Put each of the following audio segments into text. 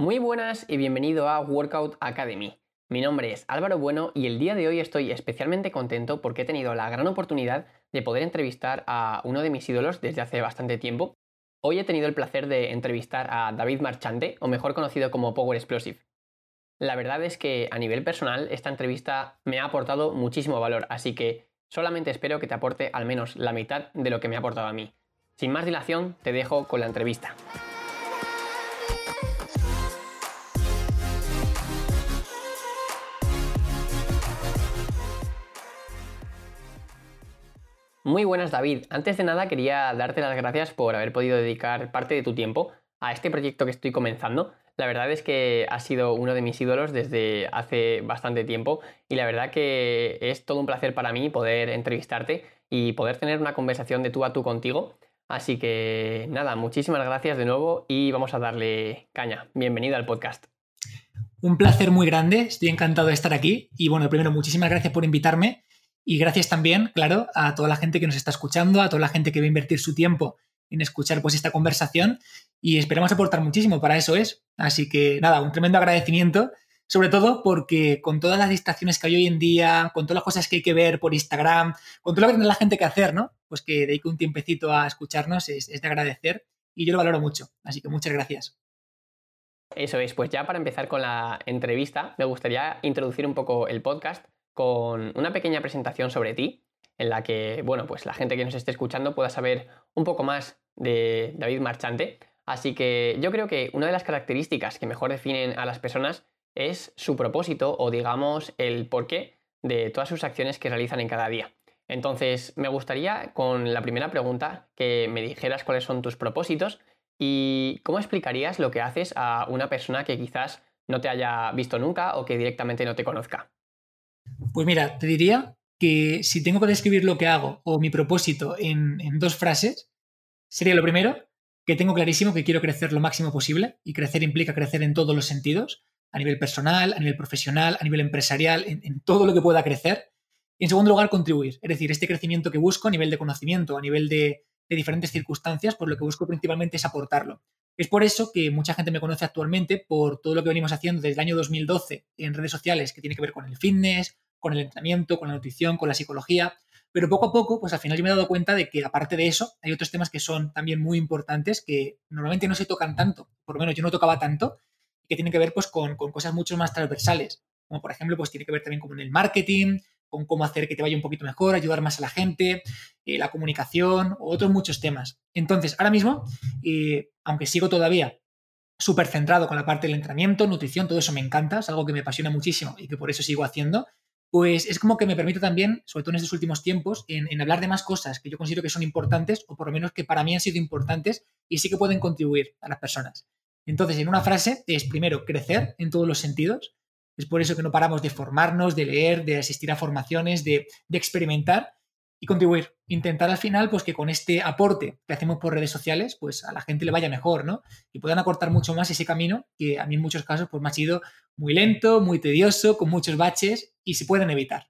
Muy buenas y bienvenido a Workout Academy. Mi nombre es Álvaro Bueno y el día de hoy estoy especialmente contento porque he tenido la gran oportunidad de poder entrevistar a uno de mis ídolos desde hace bastante tiempo. Hoy he tenido el placer de entrevistar a David Marchante, o mejor conocido como Power Explosive. La verdad es que a nivel personal esta entrevista me ha aportado muchísimo valor, así que solamente espero que te aporte al menos la mitad de lo que me ha aportado a mí. Sin más dilación, te dejo con la entrevista. Muy buenas David. Antes de nada quería darte las gracias por haber podido dedicar parte de tu tiempo a este proyecto que estoy comenzando. La verdad es que has sido uno de mis ídolos desde hace bastante tiempo y la verdad que es todo un placer para mí poder entrevistarte y poder tener una conversación de tú a tú contigo. Así que nada, muchísimas gracias de nuevo y vamos a darle caña. Bienvenido al podcast. Un placer muy grande, estoy encantado de estar aquí y bueno, primero muchísimas gracias por invitarme y gracias también, claro, a toda la gente que nos está escuchando, a toda la gente que va a invertir su tiempo en escuchar pues esta conversación y esperamos aportar muchísimo, para eso es. Así que nada, un tremendo agradecimiento, sobre todo porque con todas las distracciones que hay hoy en día, con todas las cosas que hay que ver por Instagram, con todo lo que tiene la gente que hacer, ¿no? Pues que dedique un tiempecito a escucharnos es, es de agradecer y yo lo valoro mucho. Así que muchas gracias. Eso es, pues ya para empezar con la entrevista, me gustaría introducir un poco el podcast con una pequeña presentación sobre ti, en la que, bueno, pues la gente que nos esté escuchando pueda saber un poco más de David Marchante. Así que yo creo que una de las características que mejor definen a las personas es su propósito o digamos el porqué de todas sus acciones que realizan en cada día. Entonces, me gustaría con la primera pregunta que me dijeras cuáles son tus propósitos y cómo explicarías lo que haces a una persona que quizás no te haya visto nunca o que directamente no te conozca. Pues mira, te diría que si tengo que describir lo que hago o mi propósito en, dos frases, sería lo primero, que tengo clarísimo que quiero crecer lo máximo posible y crecer implica crecer en todos los sentidos, a nivel personal, a nivel profesional, a nivel empresarial, en, todo lo que pueda crecer. Y en segundo lugar, contribuir, es decir, este crecimiento que busco a nivel de conocimiento, a nivel de, de diferentes circunstancias, pues lo que busco principalmente es aportarlo. Es por eso que mucha gente me conoce actualmente por todo lo que venimos haciendo desde el año 2012 en redes sociales que tiene que ver con el fitness, con el entrenamiento, con la nutrición, con la psicología. Pero poco a poco, pues al final yo me he dado cuenta de que aparte de eso, hay otros temas que son también muy importantes que normalmente no se tocan tanto, por lo menos yo no tocaba tanto, que tienen que ver pues con, cosas mucho más transversales, como por ejemplo, pues tiene que ver también con el marketing, con cómo hacer que te vaya un poquito mejor, ayudar más a la gente, eh, la comunicación, otros muchos temas. Entonces, ahora mismo, eh, aunque sigo todavía súper centrado con la parte del entrenamiento, nutrición, todo eso me encanta, es algo que me apasiona muchísimo y que por eso sigo haciendo, pues es como que me permite también, sobre todo en estos últimos tiempos, en, hablar de más cosas que yo considero que son importantes o por lo menos que para mí han sido importantes y sí que pueden contribuir a las personas. Entonces, en una frase es primero crecer en todos los sentidos. Es por eso que no paramos de formarnos, de leer, de asistir a formaciones, de, experimentar y contribuir. Intentar al final, pues que con este aporte que hacemos por redes sociales, pues a la gente le vaya mejor, ¿no? Y puedan acortar mucho más ese camino que a mí en muchos casos pues me ha sido muy lento, muy tedioso, con muchos baches y se pueden evitar.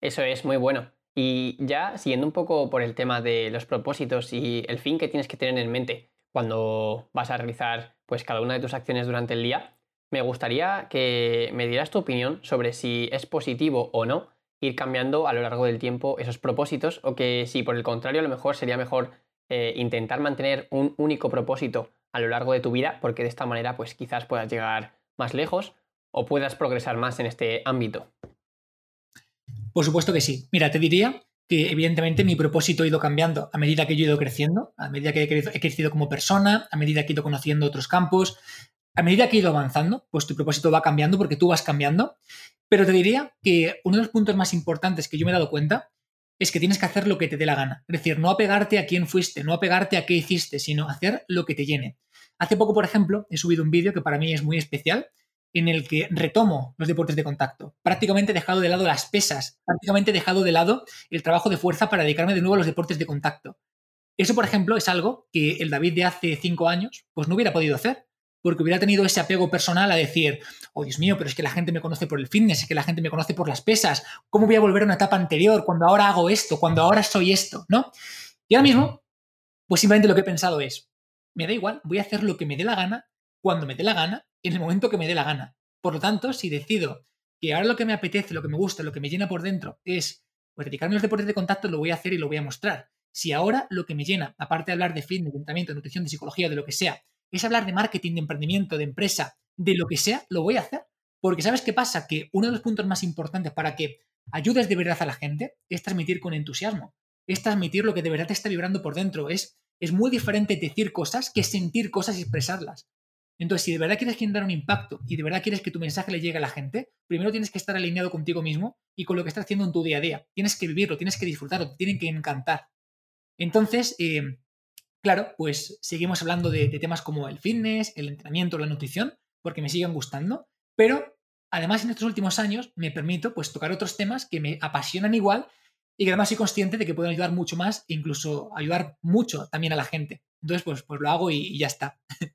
Eso es muy bueno. Y ya siguiendo un poco por el tema de los propósitos y el fin que tienes que tener en mente cuando vas a realizar pues cada una de tus acciones durante el día, me gustaría que me dieras tu opinión sobre si es positivo o no ir cambiando a lo largo del tiempo esos propósitos o que si por el contrario a lo mejor sería mejor eh, intentar mantener un único propósito a lo largo de tu vida porque de esta manera pues quizás puedas llegar más lejos o puedas progresar más en este ámbito. Por supuesto que sí. Mira, te diría que evidentemente mi propósito ha ido cambiando a medida que yo he ido creciendo, a medida que he crecido como persona, a medida que he ido conociendo otros campos, a medida que he ido avanzando, pues tu propósito va cambiando porque tú vas cambiando. Pero te diría que uno de los puntos más importantes que yo me he dado cuenta es que tienes que hacer lo que te dé la gana. Es decir, no apegarte a quién fuiste, no apegarte a qué hiciste, sino hacer lo que te llene. Hace poco, por ejemplo, he subido un vídeo que para mí es muy especial, en el que retomo los deportes de contacto. Prácticamente he dejado de lado las pesas, prácticamente he dejado de lado el trabajo de fuerza para dedicarme de nuevo a los deportes de contacto. Eso, por ejemplo, es algo que el David de hace cinco años pues no hubiera podido hacer porque hubiera tenido ese apego personal a decir, oh Dios mío, pero es que la gente me conoce por el fitness, es que la gente me conoce por las pesas, ¿cómo voy a volver a una etapa anterior cuando ahora hago esto, cuando ahora soy esto, ¿no? Y ahora mismo, pues simplemente lo que he pensado es, me da igual, voy a hacer lo que me dé la gana, cuando me dé la gana en el momento que me dé la gana. Por lo tanto, si decido que ahora lo que me apetece, lo que me gusta, lo que me llena por dentro es pues, dedicarme a los deportes de contacto, lo voy a hacer y lo voy a mostrar. Si ahora lo que me llena, aparte de hablar de fitness, de entrenamiento, de nutrición, de psicología, de lo que sea, es hablar de marketing, de emprendimiento, de empresa, de lo que sea, lo voy a hacer. Porque ¿sabes qué pasa? Que uno de los puntos más importantes para que ayudes de verdad a la gente es transmitir con entusiasmo. Es transmitir lo que de verdad te está vibrando por dentro. Es, es muy diferente decir cosas que sentir cosas y expresarlas. Entonces, si de verdad quieres generar un impacto y de verdad quieres que tu mensaje le llegue a la gente, primero tienes que estar alineado contigo mismo y con lo que estás haciendo en tu día a día. Tienes que vivirlo, tienes que disfrutarlo, te tienen que encantar. Entonces, eh, claro, pues seguimos hablando de, temas como el fitness, el entrenamiento, la nutrición, porque me siguen gustando, pero además en estos últimos años me permito pues tocar otros temas que me apasionan igual y que además soy consciente de que pueden ayudar mucho más e incluso ayudar mucho también a la gente. Entonces, pues, pues lo hago y ya está.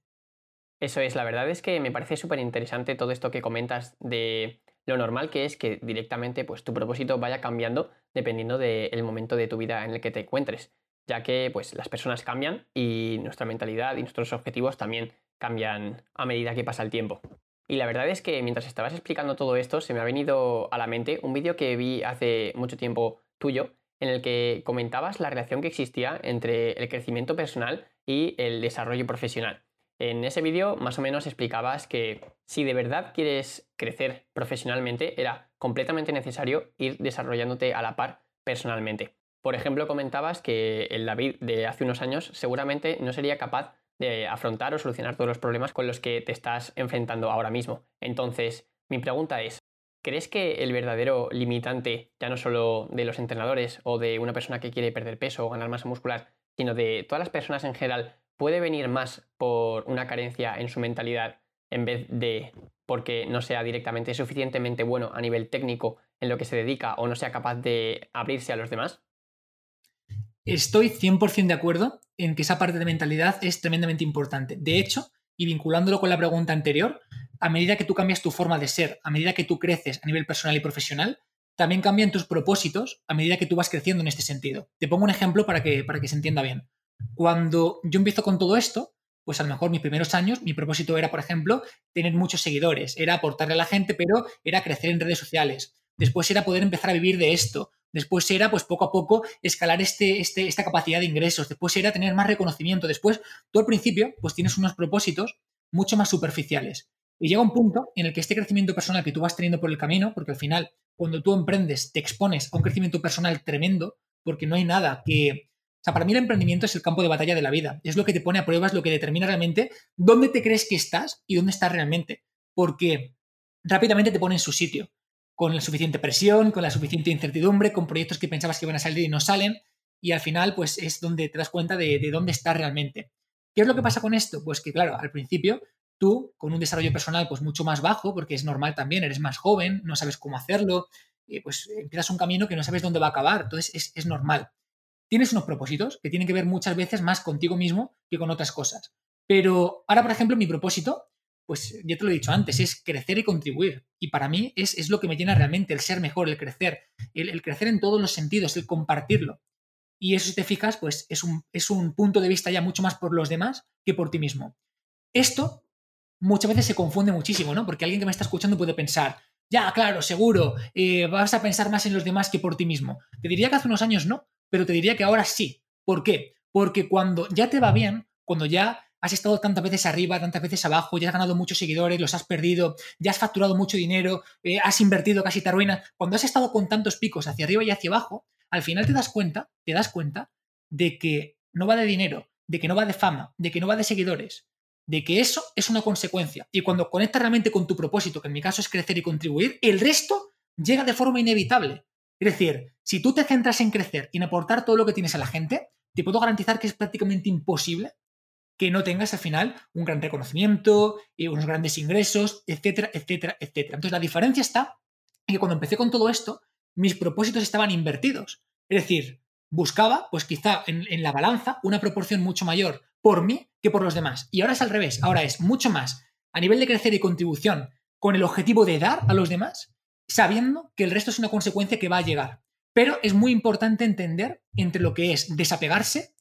Eso es, la verdad es que me parece súper interesante todo esto que comentas de lo normal que es que directamente pues, tu propósito vaya cambiando dependiendo del momento de tu vida en el que te encuentres, ya que pues, las personas cambian y nuestra mentalidad y nuestros objetivos también cambian a medida que pasa el tiempo. Y la verdad es que mientras estabas explicando todo esto se me ha venido a la mente un vídeo que vi hace mucho tiempo tuyo en el que comentabas la relación que existía entre el crecimiento personal y el desarrollo profesional. En ese vídeo más o menos explicabas que si de verdad quieres crecer profesionalmente era completamente necesario ir desarrollándote a la par personalmente. Por ejemplo, comentabas que el David de hace unos años seguramente no sería capaz de afrontar o solucionar todos los problemas con los que te estás enfrentando ahora mismo. Entonces, mi pregunta es, ¿crees que el verdadero limitante, ya no solo de los entrenadores o de una persona que quiere perder peso o ganar masa muscular, sino de todas las personas en general, puede venir más por una carencia en su mentalidad en vez de porque no sea directamente suficientemente bueno a nivel técnico en lo que se dedica o no sea capaz de abrirse a los demás? Estoy 100% de acuerdo en que esa parte de mentalidad es tremendamente importante. De hecho, y vinculándolo con la pregunta anterior, a medida que tú cambias tu forma de ser, a medida que tú creces a nivel personal y profesional, también cambian tus propósitos a medida que tú vas creciendo en este sentido. Te pongo un ejemplo para que, para que se entienda bien. Cuando yo empiezo con todo esto, pues a lo mejor mis primeros años, mi propósito era, por ejemplo, tener muchos seguidores, era aportarle a la gente, pero era crecer en redes sociales. Después era poder empezar a vivir de esto. Después era, pues poco a poco, escalar este, este, esta capacidad de ingresos. Después era tener más reconocimiento. Después, tú al principio, pues tienes unos propósitos mucho más superficiales. Y llega un punto en el que este crecimiento personal que tú vas teniendo por el camino, porque al final, cuando tú emprendes, te expones a un crecimiento personal tremendo, porque no hay nada que, sea, para mí el emprendimiento es el campo de batalla de la vida. Es lo que te pone a prueba, es lo que determina realmente dónde te crees que estás y dónde estás realmente. Porque rápidamente te pone en su sitio. Con la suficiente presión, con la suficiente incertidumbre, con proyectos que pensabas que iban a salir y no salen. Y al final, pues es donde te das cuenta de, dónde estás realmente. ¿Qué es lo que pasa con esto? Pues que, claro, al principio tú, con un desarrollo personal pues mucho más bajo, porque es normal también, eres más joven, no sabes cómo hacerlo, pues empiezas un camino que no sabes dónde va a acabar, entonces es, es normal tienes unos propósitos que tienen que ver muchas veces más contigo mismo que con otras cosas. Pero ahora, por ejemplo, mi propósito, pues ya te lo he dicho antes, es crecer y contribuir. Y para mí es, lo que me llena realmente, el ser mejor, el crecer, el, crecer en todos los sentidos, el compartirlo. Y eso, si te fijas, pues es un, es un punto de vista ya mucho más por los demás que por ti mismo. Esto muchas veces se confunde muchísimo, ¿no? Porque alguien que me está escuchando puede pensar, ya, claro, seguro, eh, vas a pensar más en los demás que por ti mismo. Te diría que hace unos años no, pero te diría que ahora sí. ¿Por qué? Porque cuando ya te va bien, cuando ya has estado tantas veces arriba, tantas veces abajo, ya has ganado muchos seguidores, los has perdido, ya has facturado mucho dinero, eh, has invertido, casi te arruinas, cuando has estado con tantos picos hacia arriba y hacia abajo, al final te das cuenta, te das cuenta de que no va de dinero, de que no va de fama, de que no va de seguidores, de que eso es una consecuencia. Y cuando conectas realmente con tu propósito, que en mi caso es crecer y contribuir, el resto llega de forma inevitable. Es decir, si tú te centras en crecer y en aportar todo lo que tienes a la gente, te puedo garantizar que es prácticamente imposible que no tengas al final un gran reconocimiento, y unos grandes ingresos, etcétera, etcétera, etcétera. Entonces la diferencia está en que cuando empecé con todo esto, mis propósitos estaban invertidos. Es decir, buscaba, pues quizá en, en la balanza, una proporción mucho mayor por mí que por los demás. Y ahora es al revés, ahora es mucho más a nivel de crecer y contribución con el objetivo de dar a los demás sabiendo que el resto es una consecuencia que va a llegar. Pero es muy importante entender entre lo que es desapegarse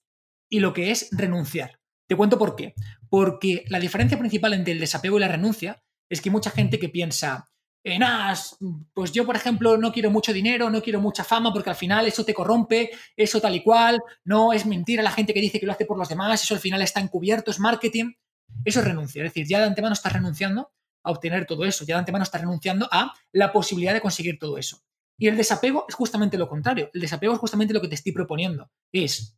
y lo que es renunciar. Te cuento por qué. Porque la diferencia principal entre el desapego y la renuncia es que hay mucha gente que piensa, en as, pues yo, por ejemplo, no quiero mucho dinero, no quiero mucha fama, porque al final eso te corrompe, eso tal y cual, no es mentira la gente que dice que lo hace por los demás, eso al final está encubierto, es marketing. Eso es renuncia, es decir, ya de antemano estás renunciando a obtener todo eso, ya de antemano estás renunciando a la posibilidad de conseguir todo eso. Y el desapego es justamente lo contrario, el desapego es justamente lo que te estoy proponiendo, es,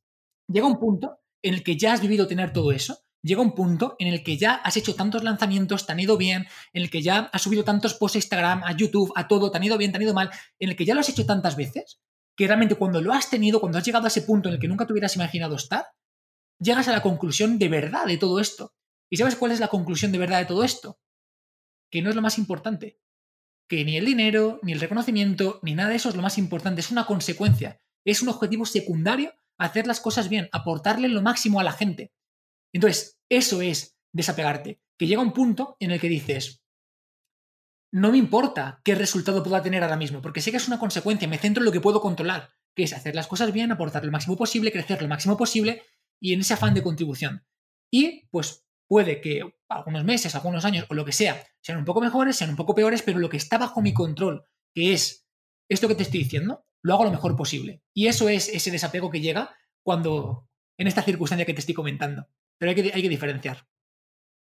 llega un punto en el que ya has vivido tener todo eso, llega un punto en el que ya has hecho tantos lanzamientos, te han ido bien, en el que ya has subido tantos posts a Instagram, a YouTube, a todo, te han ido bien, te han ido mal, en el que ya lo has hecho tantas veces, que realmente cuando lo has tenido, cuando has llegado a ese punto en el que nunca te hubieras imaginado estar, llegas a la conclusión de verdad de todo esto. ¿Y sabes cuál es la conclusión de verdad de todo esto? Que no es lo más importante. Que ni el dinero, ni el reconocimiento, ni nada de eso es lo más importante, es una consecuencia, es un objetivo secundario hacer las cosas bien, aportarle lo máximo a la gente. Entonces, eso es desapegarte, que llega un punto en el que dices, no me importa qué resultado pueda tener ahora mismo, porque sé que es una consecuencia, me centro en lo que puedo controlar, que es hacer las cosas bien, aportar lo máximo posible, crecer lo máximo posible y en ese afán de contribución. Y pues puede que algunos meses, algunos años o lo que sea, sean un poco mejores, sean un poco peores, pero lo que está bajo mi control, que es esto que te estoy diciendo, lo hago lo mejor posible. Y eso es ese desapego que llega cuando, en esta circunstancia que te estoy comentando. Pero hay que, hay que diferenciar.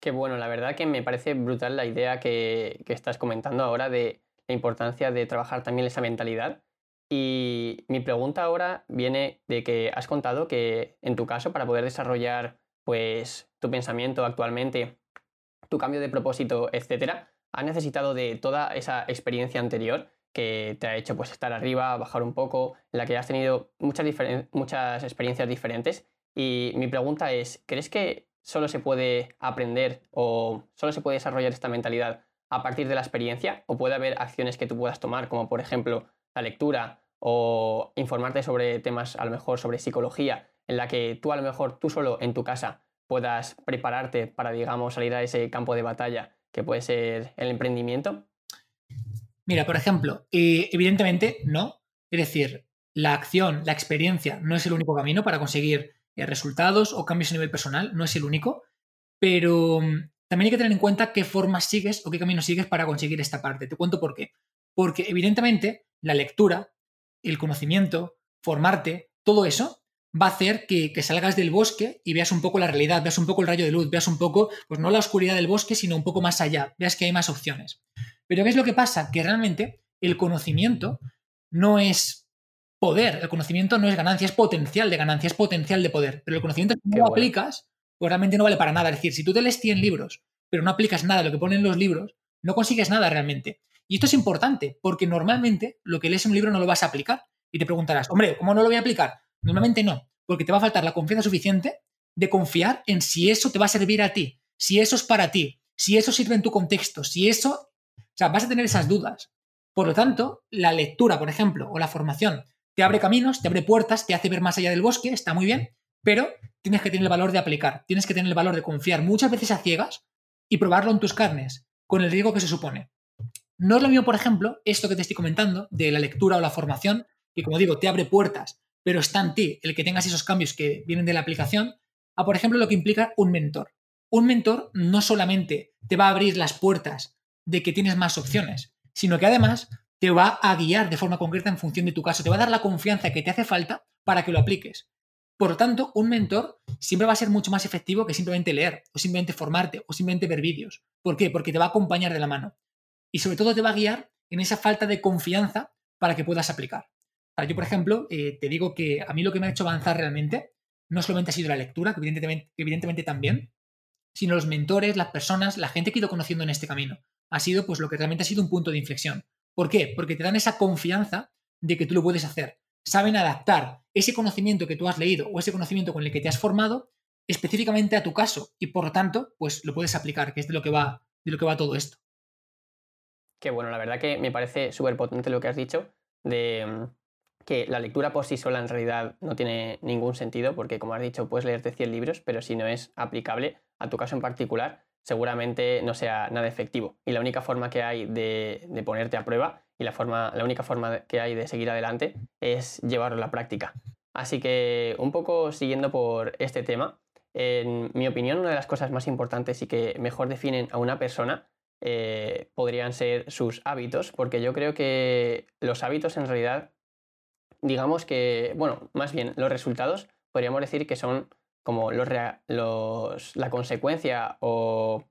Qué bueno, la verdad que me parece brutal la idea que, estás comentando ahora de la importancia de trabajar también esa mentalidad. Y mi pregunta ahora viene de que has contado que en tu caso, para poder desarrollar pues tu pensamiento actualmente, tu cambio de propósito, etcétera, has necesitado de toda esa experiencia anterior que te ha hecho pues estar arriba, bajar un poco, en la que has tenido muchas, muchas experiencias diferentes y mi pregunta es, ¿crees que solo se puede aprender o solo se puede desarrollar esta mentalidad a partir de la experiencia? ¿O puede haber acciones que tú puedas tomar, como por ejemplo la lectura o informarte sobre temas a lo mejor sobre psicología, en la que tú a lo mejor tú solo en tu casa puedas prepararte para, digamos, salir a ese campo de batalla que puede ser el emprendimiento? Mira, por ejemplo, eh, evidentemente no. Es decir, la acción, la experiencia no es el único camino para conseguir eh, resultados o cambios a nivel personal, no es el único, pero mm, también hay que tener en cuenta qué formas sigues o qué camino sigues para conseguir esta parte. Te cuento por qué. Porque evidentemente la lectura, el conocimiento, formarte, todo eso va a hacer que, salgas del bosque y veas un poco la realidad, veas un poco el rayo de luz, veas un poco, pues no la oscuridad del bosque, sino un poco más allá, veas que hay más opciones. Pero ¿qué es lo que pasa? Que realmente el conocimiento no es poder. El conocimiento no es ganancia, es potencial de ganancia, es potencial de poder. Pero el conocimiento, si no lo aplicas, pues realmente no vale para nada. Es decir, si tú te lees 100 libros, pero no aplicas nada de lo que ponen los libros, no consigues nada realmente. Y esto es importante, porque normalmente lo que lees en un libro no lo vas a aplicar. Y te preguntarás, hombre, ¿cómo no lo voy a aplicar? Normalmente no, porque te va a faltar la confianza suficiente de confiar en si eso te va a servir a ti, si eso es para ti, si eso sirve en tu contexto, si eso... O sea, vas a tener esas dudas. Por lo tanto, la lectura, por ejemplo, o la formación te abre caminos, te abre puertas, te hace ver más allá del bosque, está muy bien, pero tienes que tener el valor de aplicar, tienes que tener el valor de confiar muchas veces a ciegas y probarlo en tus carnes, con el riesgo que se supone. No es lo mismo, por ejemplo, esto que te estoy comentando, de la lectura o la formación, que como digo, te abre puertas, pero está en ti el que tengas esos cambios que vienen de la aplicación, a por ejemplo lo que implica un mentor. Un mentor no solamente te va a abrir las puertas de que tienes más opciones, sino que además te va a guiar de forma concreta en función de tu caso, te va a dar la confianza que te hace falta para que lo apliques. Por lo tanto, un mentor siempre va a ser mucho más efectivo que simplemente leer, o simplemente formarte, o simplemente ver vídeos. ¿Por qué? Porque te va a acompañar de la mano. Y sobre todo te va a guiar en esa falta de confianza para que puedas aplicar. Yo, por ejemplo, eh, te digo que a mí lo que me ha hecho avanzar realmente no solamente ha sido la lectura, que evidentemente, evidentemente también, sino los mentores, las personas, la gente que he ido conociendo en este camino. Ha sido pues lo que realmente ha sido un punto de inflexión. ¿Por qué? Porque te dan esa confianza de que tú lo puedes hacer. Saben adaptar ese conocimiento que tú has leído o ese conocimiento con el que te has formado específicamente a tu caso y por lo tanto, pues lo puedes aplicar, que es de lo que va, de lo que va todo esto. Qué bueno, la verdad que me parece súper potente lo que has dicho de mm, que la lectura por sí sola en realidad no tiene ningún sentido, porque como has dicho, puedes leerte 100 libros, pero si no es aplicable a tu caso en particular, seguramente no sea nada efectivo. Y la única forma que hay de, ponerte a prueba y la, forma, la única forma que hay de seguir adelante es llevarlo a la práctica. Así que un poco siguiendo por este tema, en mi opinión, una de las cosas más importantes y que mejor definen a una persona eh, podrían ser sus hábitos, porque yo creo que los hábitos en realidad, digamos que, bueno, más bien los resultados, podríamos decir que son como los, la consecuencia o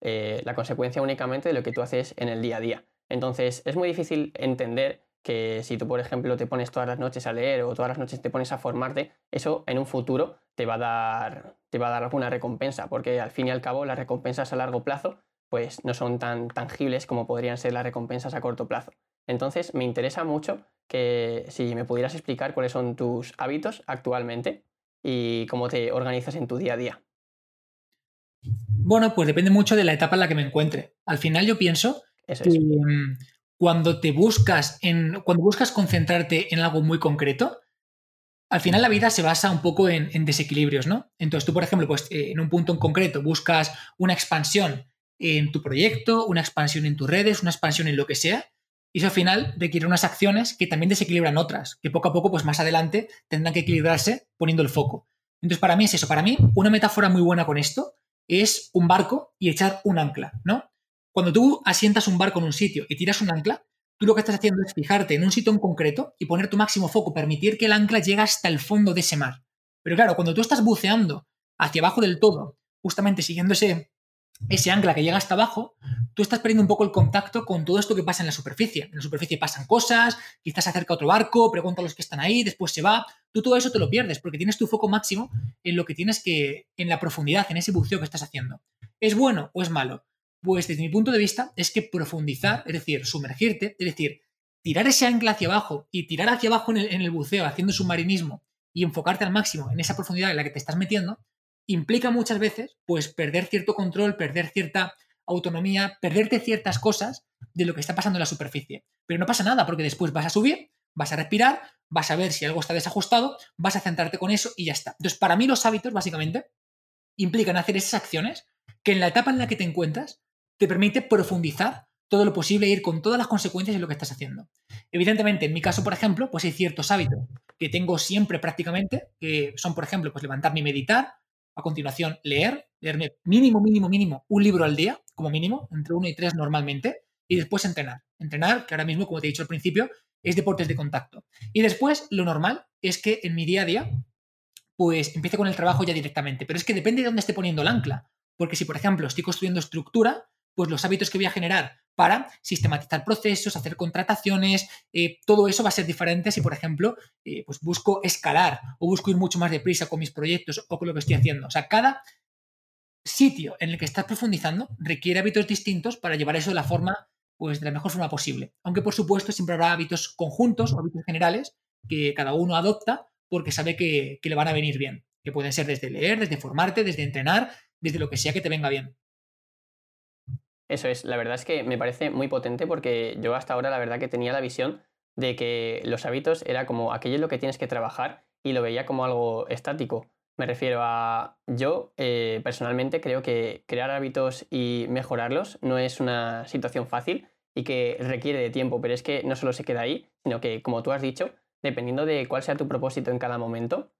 eh, la consecuencia únicamente de lo que tú haces en el día a día. Entonces, es muy difícil entender que si tú, por ejemplo, te pones todas las noches a leer o todas las noches te pones a formarte, eso en un futuro te va a dar, te va a dar alguna recompensa, porque al fin y al cabo las recompensas a largo plazo pues no son tan tangibles como podrían ser las recompensas a corto plazo. Entonces, me interesa mucho que si me pudieras explicar cuáles son tus hábitos actualmente y cómo te organizas en tu día a día. Bueno, pues depende mucho de la etapa en la que me encuentre. Al final yo pienso que mm, cuando te buscas en. cuando buscas concentrarte en algo muy concreto, al final la vida se basa un poco en, desequilibrios, ¿no? Entonces tú, por ejemplo, pues eh, en un punto en concreto buscas una expansión en tu proyecto, una expansión en tus redes, una expansión en lo que sea, y eso al final requiere unas acciones que también desequilibran otras, que poco a poco, pues más adelante, tendrán que equilibrarse poniendo el foco. Entonces, para mí es eso. Para mí, una metáfora muy buena con esto es un barco y echar un ancla, ¿no? Cuando tú asientas un barco en un sitio y tiras un ancla, tú lo que estás haciendo es fijarte en un sitio en concreto y poner tu máximo foco, permitir que el ancla llegue hasta el fondo de ese mar. Pero claro, cuando tú estás buceando hacia abajo del todo, justamente siguiendo ese, ese ancla que llega hasta abajo, tú estás perdiendo un poco el contacto con todo esto que pasa en la superficie. En la superficie pasan cosas, quizás se acerca otro barco, pregunta a los que están ahí, después se va. Tú todo eso te lo pierdes porque tienes tu foco máximo en lo que tienes que, en la profundidad, en ese buceo que estás haciendo. ¿Es bueno o es malo? Pues desde mi punto de vista es que profundizar, es decir, sumergirte, es decir, tirar ese ancla hacia abajo y tirar hacia abajo en el, en el buceo haciendo submarinismo y enfocarte al máximo en esa profundidad en la que te estás metiendo, implica muchas veces pues perder cierto control, perder cierta autonomía, perderte ciertas cosas de lo que está pasando en la superficie. Pero no pasa nada porque después vas a subir, vas a respirar, vas a ver si algo está desajustado, vas a centrarte con eso y ya está. Entonces, para mí los hábitos básicamente implican hacer esas acciones que en la etapa en la que te encuentras te permite profundizar todo lo posible e ir con todas las consecuencias de lo que estás haciendo. Evidentemente, en mi caso, por ejemplo, pues hay ciertos hábitos que tengo siempre prácticamente, que son, por ejemplo, pues levantarme y meditar, a continuación, leer, leerme mínimo, mínimo, mínimo un libro al día, como mínimo, entre uno y tres normalmente, y después entrenar. Entrenar, que ahora mismo, como te he dicho al principio, es deportes de contacto. Y después, lo normal es que en mi día a día, pues empiece con el trabajo ya directamente. Pero es que depende de dónde esté poniendo el ancla. Porque si, por ejemplo, estoy construyendo estructura, pues los hábitos que voy a generar para sistematizar procesos, hacer contrataciones, eh, todo eso va a ser diferente si, por ejemplo, eh, pues busco escalar o busco ir mucho más deprisa con mis proyectos o con lo que estoy haciendo. O sea, cada sitio en el que estás profundizando requiere hábitos distintos para llevar eso de la forma, pues de la mejor forma posible. Aunque, por supuesto, siempre habrá hábitos conjuntos o hábitos generales que cada uno adopta porque sabe que, que le van a venir bien. Que pueden ser desde leer, desde formarte, desde entrenar, desde lo que sea que te venga bien. Eso es, la verdad es que me parece muy potente porque yo hasta ahora la verdad que tenía la visión de que los hábitos era como aquello en lo que tienes que trabajar y lo veía como algo estático. Me refiero a yo eh, personalmente creo que crear hábitos y mejorarlos no es una situación fácil y que requiere de tiempo, pero es que no solo se queda ahí, sino que como tú has dicho, dependiendo de cuál sea tu propósito en cada momento,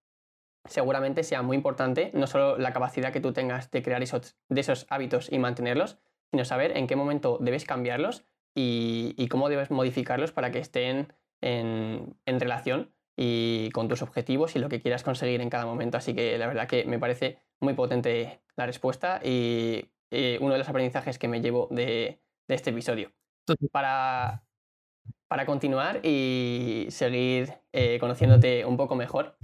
seguramente sea muy importante no solo la capacidad que tú tengas de crear esos, de esos hábitos y mantenerlos, sino saber en qué momento debes cambiarlos y, cómo debes modificarlos para que estén en, relación y con tus objetivos y lo que quieras conseguir en cada momento. Así que la verdad que me parece muy potente la respuesta y, uno de los aprendizajes que me llevo de, este episodio. Para, para, continuar y seguir eh, conociéndote un poco mejor,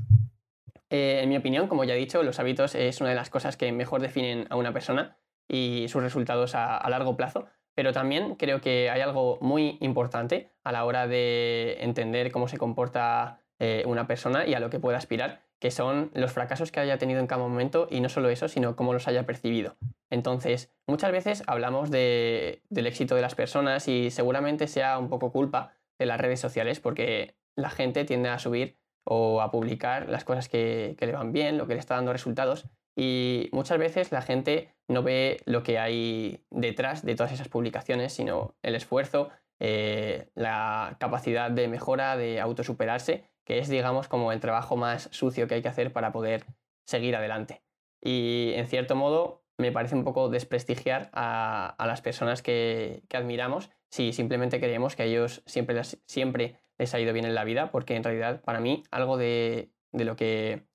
eh, en mi opinión, como ya he dicho, los hábitos es una de las cosas que mejor definen a una persona y sus resultados a, largo plazo. Pero también creo que hay algo muy importante a la hora de entender cómo se comporta eh, una persona y a lo que puede aspirar, que son los fracasos que haya tenido en cada momento y no solo eso, sino cómo los haya percibido. Entonces, muchas veces hablamos del éxito de las personas y seguramente sea un poco culpa de las redes sociales porque la gente tiende a subir o a publicar las cosas que le van bien, lo que le está dando resultados, y muchas veces la gente no ve lo que hay detrás de todas esas publicaciones, sino el esfuerzo, eh, la capacidad de mejora, de autosuperarse, que es, digamos, como el trabajo más sucio que hay que hacer para poder seguir adelante. y en cierto modo me parece un poco desprestigiar a, las personas que, admiramos si simplemente creemos que a ellos siempre siempre les ha ido bien en la vida, porque en realidad para mí algo de, lo que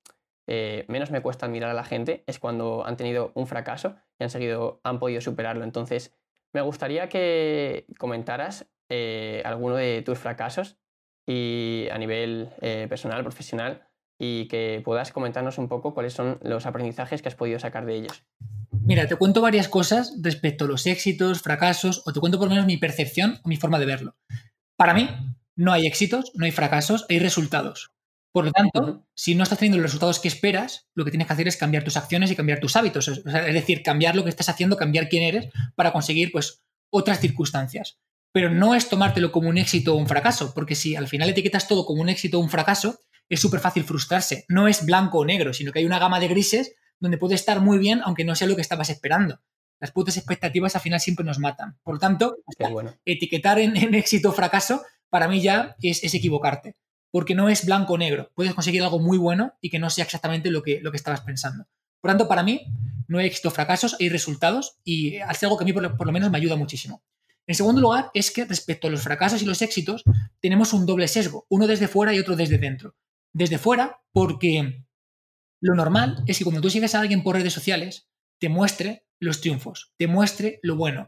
eh, menos me cuesta admirar a la gente es cuando han tenido un fracaso y han seguido, han podido superarlo. Entonces, me gustaría que comentaras eh, alguno de tus fracasos y a nivel eh, personal, profesional, y que puedas comentarnos un poco cuáles son los aprendizajes que has podido sacar de ellos. Mira, te cuento varias cosas respecto a los éxitos, fracasos, o te cuento por lo menos mi percepción o mi forma de verlo. Para mí, no hay éxitos, no hay fracasos, hay resultados. Por lo tanto, si no estás teniendo los resultados que esperas, lo que tienes que hacer es cambiar tus acciones y cambiar tus hábitos. Es decir, cambiar lo que estás haciendo, cambiar quién eres para conseguir pues, otras circunstancias. Pero no es tomártelo como un éxito o un fracaso, porque si al final etiquetas todo como un éxito o un fracaso, es súper fácil frustrarse. No es blanco o negro, sino que hay una gama de grises donde puede estar muy bien, aunque no sea lo que estabas esperando. Las putas expectativas al final siempre nos matan. Por lo tanto, etiquetar en, éxito o fracaso para mí ya es, equivocarte. Porque no es blanco o negro. Puedes conseguir algo muy bueno y que no sea exactamente lo que, lo que estabas pensando. Por tanto, para mí no hay éxito fracasos, hay resultados y hace algo que a mí por, lo menos me ayuda muchísimo. En segundo lugar, es que respecto a los fracasos y los éxitos, tenemos un doble sesgo, uno desde fuera y otro desde dentro. Desde fuera, porque lo normal es que cuando tú sigues a alguien por redes sociales, te muestre los triunfos, te muestre lo bueno,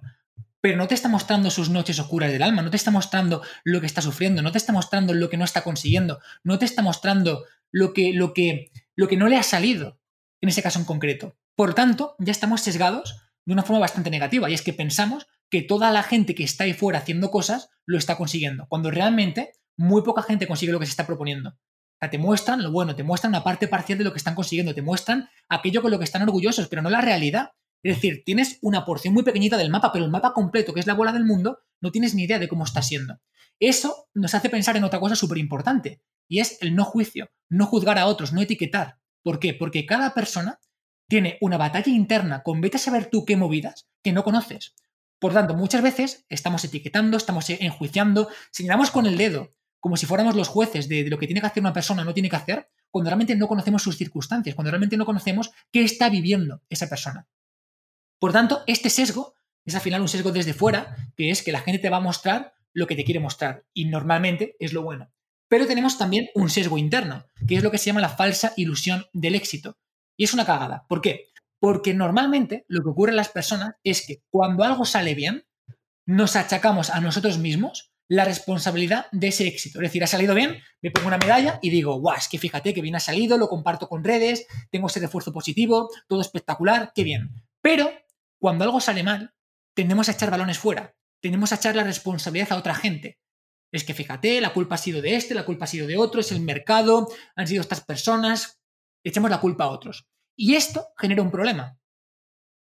pero no te está mostrando sus noches oscuras del alma, no te está mostrando lo que está sufriendo, no te está mostrando lo que no está consiguiendo, no te está mostrando lo que, lo que, lo que no le ha salido en ese caso en concreto. Por tanto, ya estamos sesgados de una forma bastante negativa, y es que pensamos que toda la gente que está ahí fuera haciendo cosas lo está consiguiendo, cuando realmente muy poca gente consigue lo que se está proponiendo te muestran lo bueno, te muestran una parte parcial de lo que están consiguiendo, te muestran aquello con lo que están orgullosos, pero no la realidad. Es decir, tienes una porción muy pequeñita del mapa, pero el mapa completo, que es la bola del mundo, no tienes ni idea de cómo está siendo. Eso nos hace pensar en otra cosa súper importante, y es el no juicio, no juzgar a otros, no etiquetar. ¿Por qué? Porque cada persona tiene una batalla interna con vete a saber tú qué movidas que no conoces. Por tanto, muchas veces estamos etiquetando, estamos enjuiciando, señalamos con el dedo, como si fuéramos los jueces de, lo que tiene que hacer una persona o no tiene que hacer, cuando realmente no conocemos sus circunstancias, cuando realmente no conocemos qué está viviendo esa persona. Por tanto, este sesgo es al final un sesgo desde fuera, que es que la gente te va a mostrar lo que te quiere mostrar, y normalmente es lo bueno. Pero tenemos también un sesgo interno, que es lo que se llama la falsa ilusión del éxito. Y es una cagada. ¿Por qué? Porque normalmente lo que ocurre en las personas es que cuando algo sale bien, nos achacamos a nosotros mismos la responsabilidad de ese éxito. Es decir, ha salido bien, me pongo una medalla y digo, guau, es que fíjate que bien ha salido, lo comparto con redes, tengo ese refuerzo positivo, todo espectacular, qué bien. Pero cuando algo sale mal, tendemos a echar balones fuera, tendemos a echar la responsabilidad a otra gente. Es que fíjate, la culpa ha sido de este, la culpa ha sido de otro, es el mercado, han sido estas personas, echamos la culpa a otros. Y esto genera un problema.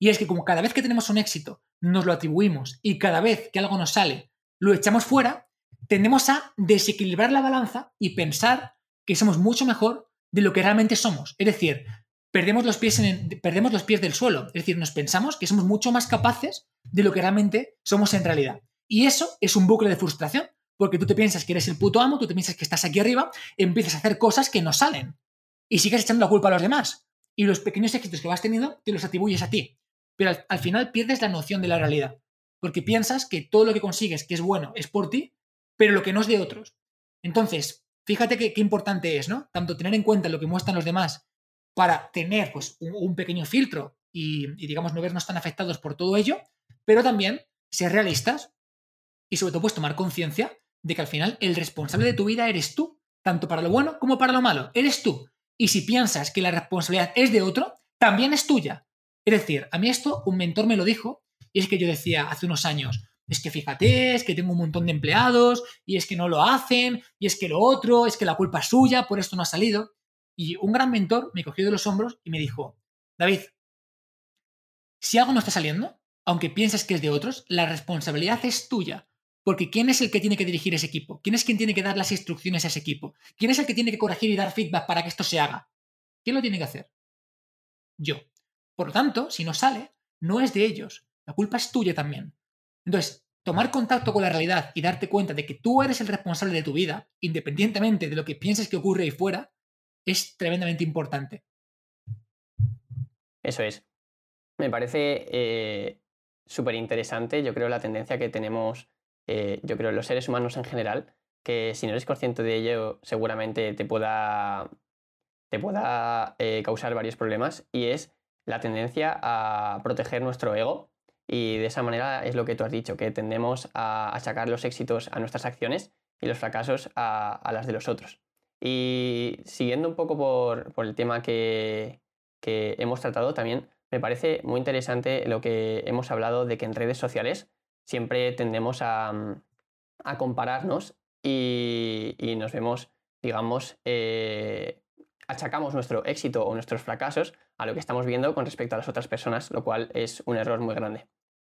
Y es que como cada vez que tenemos un éxito, nos lo atribuimos y cada vez que algo nos sale, lo echamos fuera, tendemos a desequilibrar la balanza y pensar que somos mucho mejor de lo que realmente somos. Es decir, perdemos los pies, perdemos los pies del suelo. Es decir, nos pensamos que somos mucho más capaces de lo que realmente somos en realidad. Y eso es un bucle de frustración, porque tú te piensas que eres el puto amo, tú te piensas que estás aquí arriba, empiezas a hacer cosas que no salen. Y sigues echando la culpa a los demás. Y los pequeños éxitos que vas teniendo te los atribuyes a ti. Pero al final pierdes la noción de la realidad porque piensas que todo lo que consigues que es bueno es por ti, pero lo que no es de otros. Entonces, fíjate qué importante es, ¿no? Tanto tener en cuenta lo que muestran los demás para tener pues, un, pequeño filtro y, digamos, no vernos tan afectados por todo ello, pero también ser realistas y sobre todo pues tomar conciencia de que al final el responsable de tu vida eres tú, tanto para lo bueno como para lo malo, eres tú. Y si piensas que la responsabilidad es de otro, también es tuya. Es decir, a mí esto un mentor me lo dijo y es que yo decía hace unos años, es que fíjate, es que tengo un montón de empleados, y es que no lo hacen, y es que lo otro, es que la culpa es suya, por esto no ha salido. Y un gran mentor me cogió de los hombros y me dijo, David, si algo no está saliendo, aunque pienses que es de otros, la responsabilidad es tuya. Porque ¿quién es el que tiene que dirigir ese equipo? ¿Quién es quien tiene que dar las instrucciones a ese equipo? ¿Quién es el que tiene que corregir y dar feedback para que esto se haga? ¿Quién lo tiene que hacer? Yo. Por lo tanto, si no sale, no es de ellos, la culpa es tuya también. Entonces, tomar contacto con la realidad y darte cuenta de que tú eres el responsable de tu vida, independientemente de lo que pienses que ocurre ahí fuera, es tremendamente importante. Eso es. Me parece eh, súper interesante, yo creo, la tendencia que tenemos, eh, yo creo, los seres humanos en general, que si no eres consciente de ello, seguramente te pueda, te pueda eh, causar varios problemas, y es la tendencia a proteger nuestro ego. Y de esa manera es lo que tú has dicho, que tendemos a achacar los éxitos a nuestras acciones y los fracasos a, las de los otros. Y siguiendo un poco por, el tema que, hemos tratado también, me parece muy interesante lo que hemos hablado de que en redes sociales siempre tendemos a, compararnos y, nos vemos, digamos, eh, achacamos nuestro éxito o nuestros fracasos a lo que estamos viendo con respecto a las otras personas, lo cual es un error muy grande.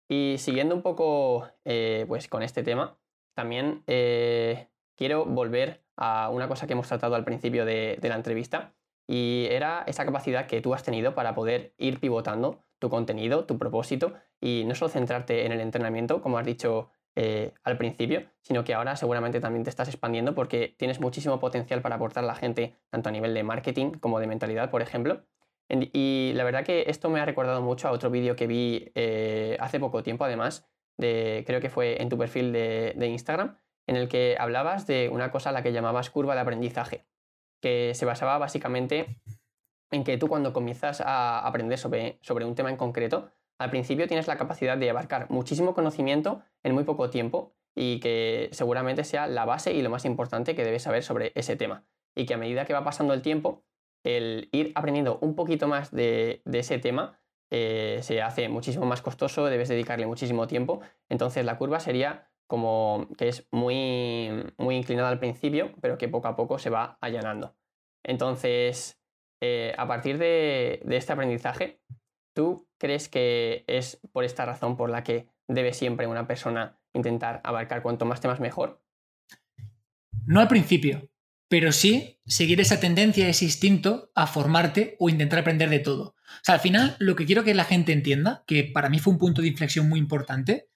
Y siguiendo un poco eh, pues con este tema, también eh, quiero volver a una cosa que hemos tratado al principio de, la entrevista y era esa capacidad que tú has tenido para poder ir pivotando tu contenido, tu propósito y no solo centrarte en el entrenamiento, como has dicho eh, al principio, sino que ahora seguramente también te estás expandiendo porque tienes muchísimo potencial para aportar a la gente, tanto a nivel de marketing como de mentalidad, por ejemplo. Y la verdad que esto me ha recordado mucho a otro vídeo que vi eh, hace poco tiempo, además, creo que fue en tu perfil de, Instagram, en el que hablabas de una cosa a la que llamabas curva de aprendizaje, que se basaba básicamente en que tú cuando comienzas a aprender sobre, sobre un tema en concreto, al principio tienes la capacidad de abarcar muchísimo conocimiento en muy poco tiempo y que seguramente sea la base y lo más importante que debes saber sobre ese tema. Y que a medida que va pasando el tiempo, el ir aprendiendo un poquito más de ese tema eh, se hace muchísimo más costoso, debes dedicarle muchísimo tiempo. Entonces la curva sería como que es muy, muy inclinada al principio, pero que poco a poco se va allanando. Entonces, eh, a partir de, este aprendizaje, ¿tú crees que es por esta razón por la que debe siempre una persona intentar abarcar cuanto más temas mejor? No al principio, pero sí seguir esa tendencia, ese instinto a formarte o intentar aprender de todo. O sea, al final lo que quiero que la gente entienda, que para mí fue un punto de inflexión muy importante,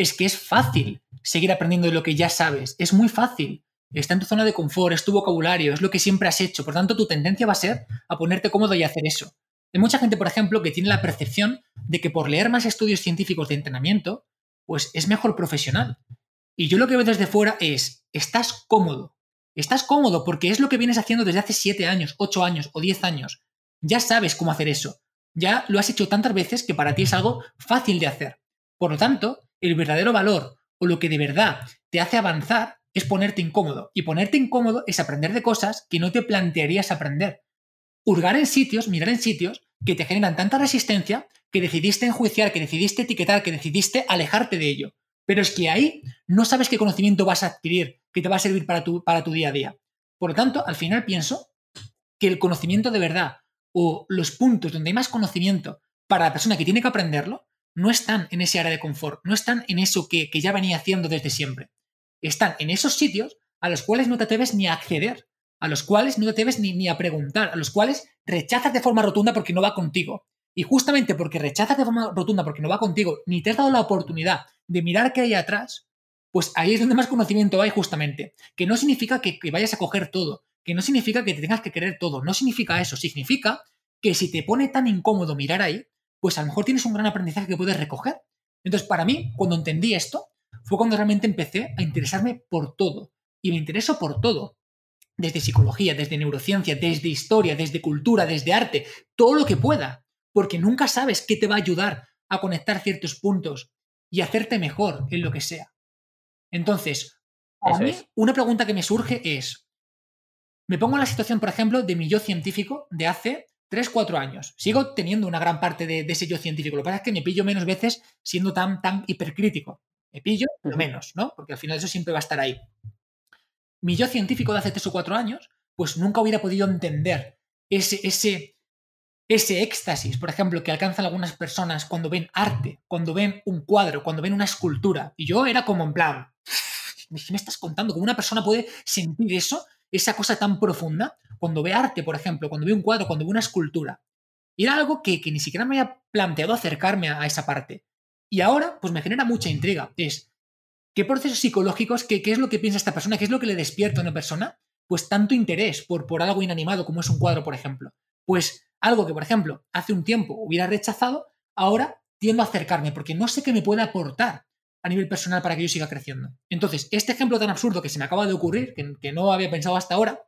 es que es fácil seguir aprendiendo de lo que ya sabes. Es muy fácil. Está en tu zona de confort, es tu vocabulario, es lo que siempre has hecho. Por tanto, tu tendencia va a ser a ponerte cómodo y hacer eso. Hay mucha gente, por ejemplo, que tiene la percepción de que por leer más estudios científicos de entrenamiento, pues es mejor profesional. Y yo lo que veo desde fuera es, estás cómodo. Estás cómodo porque es lo que vienes haciendo desde hace 7 años, 8 años o 10 años. Ya sabes cómo hacer eso. Ya lo has hecho tantas veces que para ti es algo fácil de hacer. Por lo tanto, el verdadero valor o lo que de verdad te hace avanzar es ponerte incómodo. Y ponerte incómodo es aprender de cosas que no te plantearías aprender. Hurgar en sitios, mirar en sitios que te generan tanta resistencia que decidiste enjuiciar, que decidiste etiquetar, que decidiste alejarte de ello. Pero es que ahí no sabes qué conocimiento vas a adquirir que te va a servir para tu, para tu día a día. Por lo tanto, al final pienso que el conocimiento de verdad o los puntos donde hay más conocimiento para la persona que tiene que aprenderlo no están en ese área de confort, no están en eso que, ya venía haciendo desde siempre. Están en esos sitios a los cuales no te atreves ni a acceder, a los cuales no te atreves ni, ni a preguntar, a los cuales rechazas de forma rotunda porque no va contigo. Y justamente porque rechazas de forma rotunda porque no va contigo, ni te has dado la oportunidad de mirar qué hay atrás, pues ahí es donde más conocimiento hay justamente. Que no significa que, que vayas a coger todo, que no significa que te tengas que querer todo, no significa eso, significa que si te pone tan incómodo mirar ahí, pues a lo mejor tienes un gran aprendizaje que puedes recoger. Entonces, para mí, cuando entendí esto, fue cuando realmente empecé a interesarme por todo. Y me intereso por todo. Desde psicología, desde neurociencia, desde historia, desde cultura, desde arte, todo lo que pueda. Porque nunca sabes qué te va a ayudar a conectar ciertos puntos y hacerte mejor en lo que sea. Entonces, a mí, una pregunta que me surge es, me pongo en la situación, por ejemplo, de mi yo científico de hace 3, 4 años. Sigo teniendo una gran parte de, ese yo científico. Lo que pasa es que me pillo menos veces siendo tan, tan hipercrítico. Me pillo, pero menos, ¿no? Porque al final eso siempre va a estar ahí. Mi yo científico de hace 3 o 4 años, pues nunca hubiera podido entender ese, ese, ese éxtasis, por ejemplo, que alcanzan algunas personas cuando ven arte, cuando ven un cuadro, cuando ven una escultura. Y yo era como en plan, ¿qué me estás contando? ¿Cómo una persona puede sentir eso esa cosa tan profunda cuando ve arte, por ejemplo, cuando ve un cuadro, cuando ve una escultura. Y era algo que, ni siquiera me había planteado acercarme a, esa parte. Y ahora, pues me genera mucha intriga. Es, ¿qué procesos psicológicos, qué, qué es lo que piensa esta persona, qué es lo que le despierta a una persona? Pues tanto interés por, por algo inanimado como es un cuadro, por ejemplo. Pues Algo que, por ejemplo, hace un tiempo hubiera rechazado, ahora tiendo a acercarme porque no sé qué me puede aportar a nivel personal para que yo siga creciendo. Entonces, este ejemplo tan absurdo que se me acaba de ocurrir, que, no había pensado hasta ahora,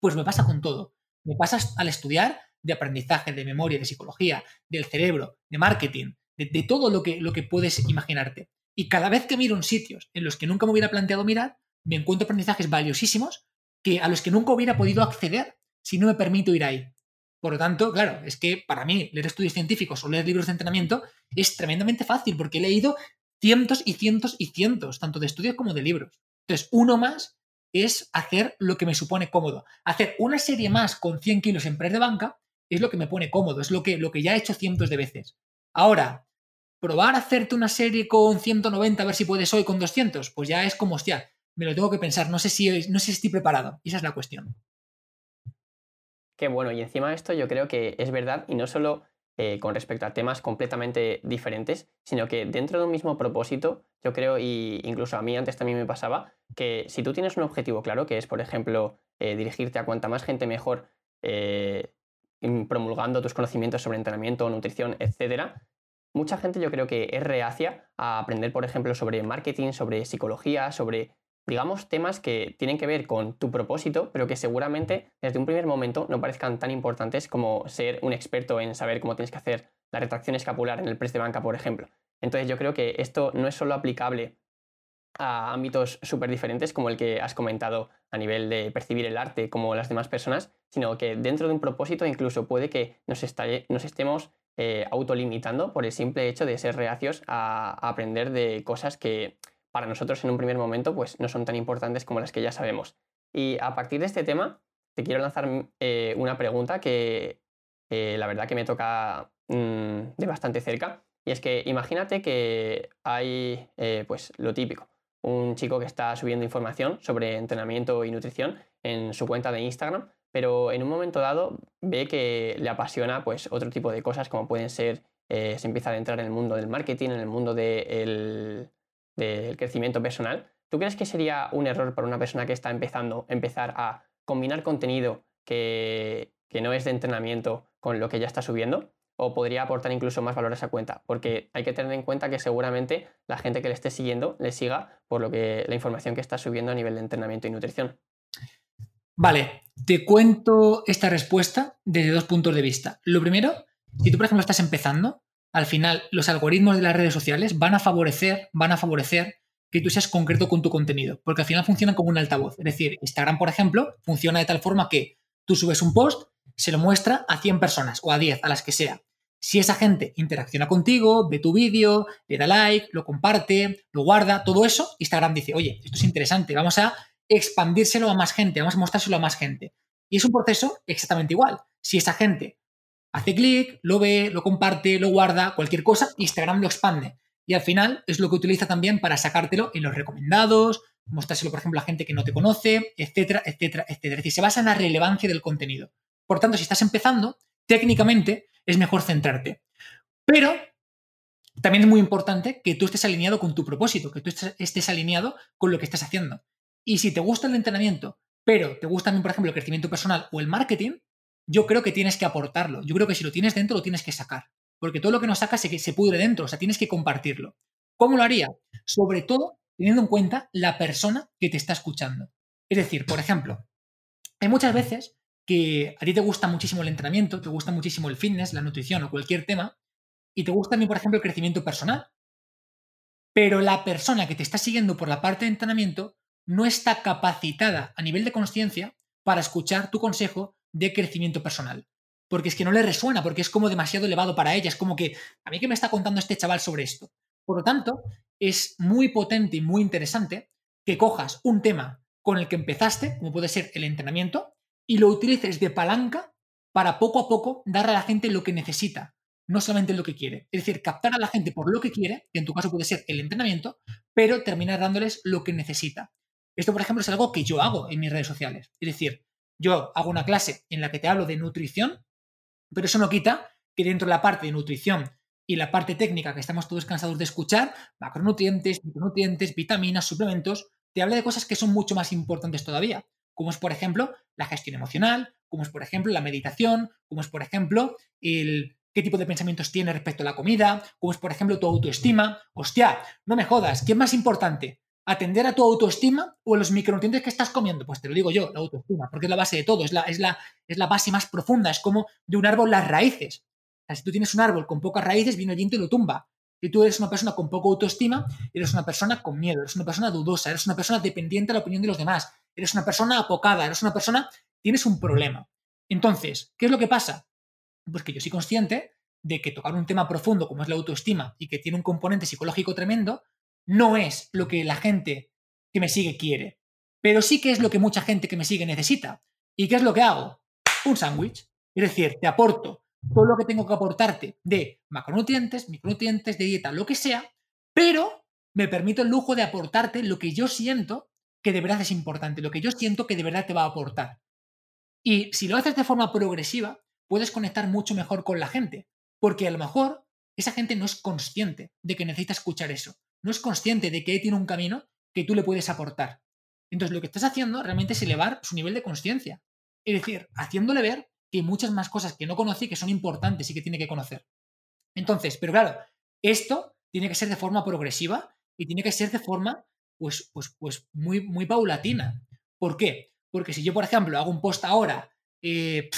pues me pasa con todo. Me pasa al estudiar de aprendizaje, de memoria, de psicología, del cerebro, de marketing, de, todo lo que, lo que puedes imaginarte. Y cada vez que miro en sitios en los que nunca me hubiera planteado mirar, me encuentro aprendizajes valiosísimos que, a los que nunca hubiera podido acceder si no me permito ir ahí. Por lo tanto, claro, es que para mí leer estudios científicos o leer libros de entrenamiento es tremendamente fácil porque he leído cientos y cientos y cientos, tanto de estudios como de libros. Entonces, uno más es hacer lo que me supone cómodo. Hacer una serie más con 100 kilos en press de banca es lo que me pone cómodo, es lo que, lo que ya he hecho cientos de veces. Ahora, probar a hacerte una serie con 190 a ver si puedes hoy con 200, pues ya es como, hostia, me lo tengo que pensar, no sé si, no sé si estoy preparado. esa es la cuestión. Qué bueno, y encima de esto yo creo que es verdad, y no solo eh, con respecto a temas completamente diferentes, sino que dentro de un mismo propósito, yo creo, y incluso a mí antes también me pasaba, que si tú tienes un objetivo claro, que es, por ejemplo, eh, dirigirte a cuanta más gente mejor, eh, promulgando tus conocimientos sobre entrenamiento, nutrición, etcétera, mucha gente yo creo que es reacia a aprender, por ejemplo, sobre marketing, sobre psicología, sobre digamos, temas que tienen que ver con tu propósito, pero que seguramente desde un primer momento no parezcan tan importantes como ser un experto en saber cómo tienes que hacer la retracción escapular en el press de banca, por ejemplo. Entonces yo creo que esto no es solo aplicable a ámbitos súper diferentes como el que has comentado a nivel de percibir el arte como las demás personas, sino que dentro de un propósito incluso puede que nos, nos estemos eh, autolimitando por el simple hecho de ser reacios a aprender de cosas que para nosotros en un primer momento pues no son tan importantes como las que ya sabemos. Y a partir de este tema, te quiero lanzar eh, una pregunta que eh, la verdad que me toca mm, de bastante cerca. Y es que imagínate que hay eh, pues lo típico, un chico que está subiendo información sobre entrenamiento y nutrición en su cuenta de Instagram, pero en un momento dado ve que le apasiona pues otro tipo de cosas como pueden ser, se empieza a adentrar en el mundo del marketing, en el mundo del del crecimiento personal, ¿tú crees que sería un error para una persona que está empezando empezar a combinar contenido que, no es de entrenamiento con lo que ya está subiendo? ¿O podría aportar incluso más valor a esa cuenta? Porque hay que tener en cuenta que seguramente la gente que le esté siguiendo le siga por lo que la información que está subiendo a nivel de entrenamiento y nutrición. Vale, te cuento esta respuesta desde dos puntos de vista. Lo primero, si tú, por ejemplo, estás empezando, al final los algoritmos de las redes sociales van a favorecer, van a favorecer que tú seas concreto con tu contenido, porque al final funcionan como un altavoz. Es decir, Instagram, por ejemplo, funciona de tal forma que tú subes un post, se lo muestra a 100 personas o a 10, a las que sea. Si esa gente interacciona contigo, ve tu vídeo, le da like, lo comparte, lo guarda, todo eso, Instagram dice, oye, esto es interesante, vamos a expandírselo a más gente, vamos a mostrárselo a más gente. Y es un proceso exactamente igual. Si esa gente hace clic, lo ve, lo comparte, lo guarda, cualquier cosa, Instagram lo expande. Y al final es lo que utiliza también para sacártelo en los recomendados, mostrárselo, por ejemplo, a gente que no te conoce, etcétera, etcétera, etcétera. Es decir, se basa en la relevancia del contenido. Por tanto, si estás empezando, técnicamente es mejor centrarte. Pero también es muy importante que tú estés alineado con tu propósito, que tú estés alineado con lo que estás haciendo. Y si te gusta el entrenamiento, pero te gusta también, por ejemplo, el crecimiento personal o el marketing, yo creo que tienes que aportarlo. Yo creo que si lo tienes dentro, lo tienes que sacar. Porque todo lo que no sacas se, se pudre dentro, o sea, tienes que compartirlo. ¿Cómo lo haría? Sobre todo teniendo en cuenta la persona que te está escuchando. Es decir, por ejemplo, hay muchas veces que a ti te gusta muchísimo el entrenamiento, te gusta muchísimo el fitness, la nutrición o cualquier tema, y te gusta también, por ejemplo, el crecimiento personal. Pero la persona que te está siguiendo por la parte de entrenamiento no está capacitada a nivel de conciencia para escuchar tu consejo de crecimiento personal. Porque es que no le resuena, porque es como demasiado elevado para ella. Es como que, ¿a mí qué me está contando este chaval sobre esto? Por lo tanto, es muy potente y muy interesante que cojas un tema con el que empezaste, como puede ser el entrenamiento, y lo utilices de palanca para poco a poco darle a la gente lo que necesita, no solamente lo que quiere. Es decir, captar a la gente por lo que quiere, que en tu caso puede ser el entrenamiento, pero terminar dándoles lo que necesita. Esto, por ejemplo, es algo que yo hago en mis redes sociales. Es decir, yo hago una clase en la que te hablo de nutrición, pero eso no quita que dentro de la parte de nutrición y la parte técnica que estamos todos cansados de escuchar, macronutrientes, micronutrientes, vitaminas, suplementos, te hable de cosas que son mucho más importantes todavía, como es, por ejemplo, la gestión emocional, como es, por ejemplo, la meditación, como es, por ejemplo, el qué tipo de pensamientos tienes respecto a la comida, como es, por ejemplo, tu autoestima. Hostia, no me jodas, ¿qué es más importante? ¿Atender a tu autoestima o a los micronutrientes que estás comiendo? Pues te lo digo yo, la autoestima, porque es la base de todo, es la, es la, es la base más profunda, es como de un árbol las raíces. O si tú tienes un árbol con pocas raíces, viene el viento y lo tumba. Si tú eres una persona con poca autoestima, eres una persona con miedo, eres una persona dudosa, eres una persona dependiente de la opinión de los demás, eres una persona apocada, eres una persona, tienes un problema. Entonces, ¿qué es lo que pasa? Pues que yo soy consciente de que tocar un tema profundo como es la autoestima y que tiene un componente psicológico tremendo, no es lo que la gente que me sigue quiere, pero sí que es lo que mucha gente que me sigue necesita. ¿Y qué es lo que hago? Un sándwich. Es decir, te aporto todo lo que tengo que aportarte de macronutrientes, micronutrientes, de dieta, lo que sea, pero me permito el lujo de aportarte lo que yo siento que de verdad es importante, lo que yo siento que de verdad te va a aportar. Y si lo haces de forma progresiva, puedes conectar mucho mejor con la gente, porque a lo mejor esa gente no es consciente de que necesita escuchar eso, no es consciente de que tiene un camino que tú le puedes aportar. Entonces lo que estás haciendo realmente es elevar su nivel de conciencia, es decir, haciéndole ver que hay muchas más cosas que no conoce que son importantes y que tiene que conocer. Entonces, pero claro, esto tiene que ser de forma progresiva y tiene que ser de forma, pues, pues, pues muy, muy paulatina. ¿Por qué? Porque si yo, por ejemplo, hago un post ahora eh,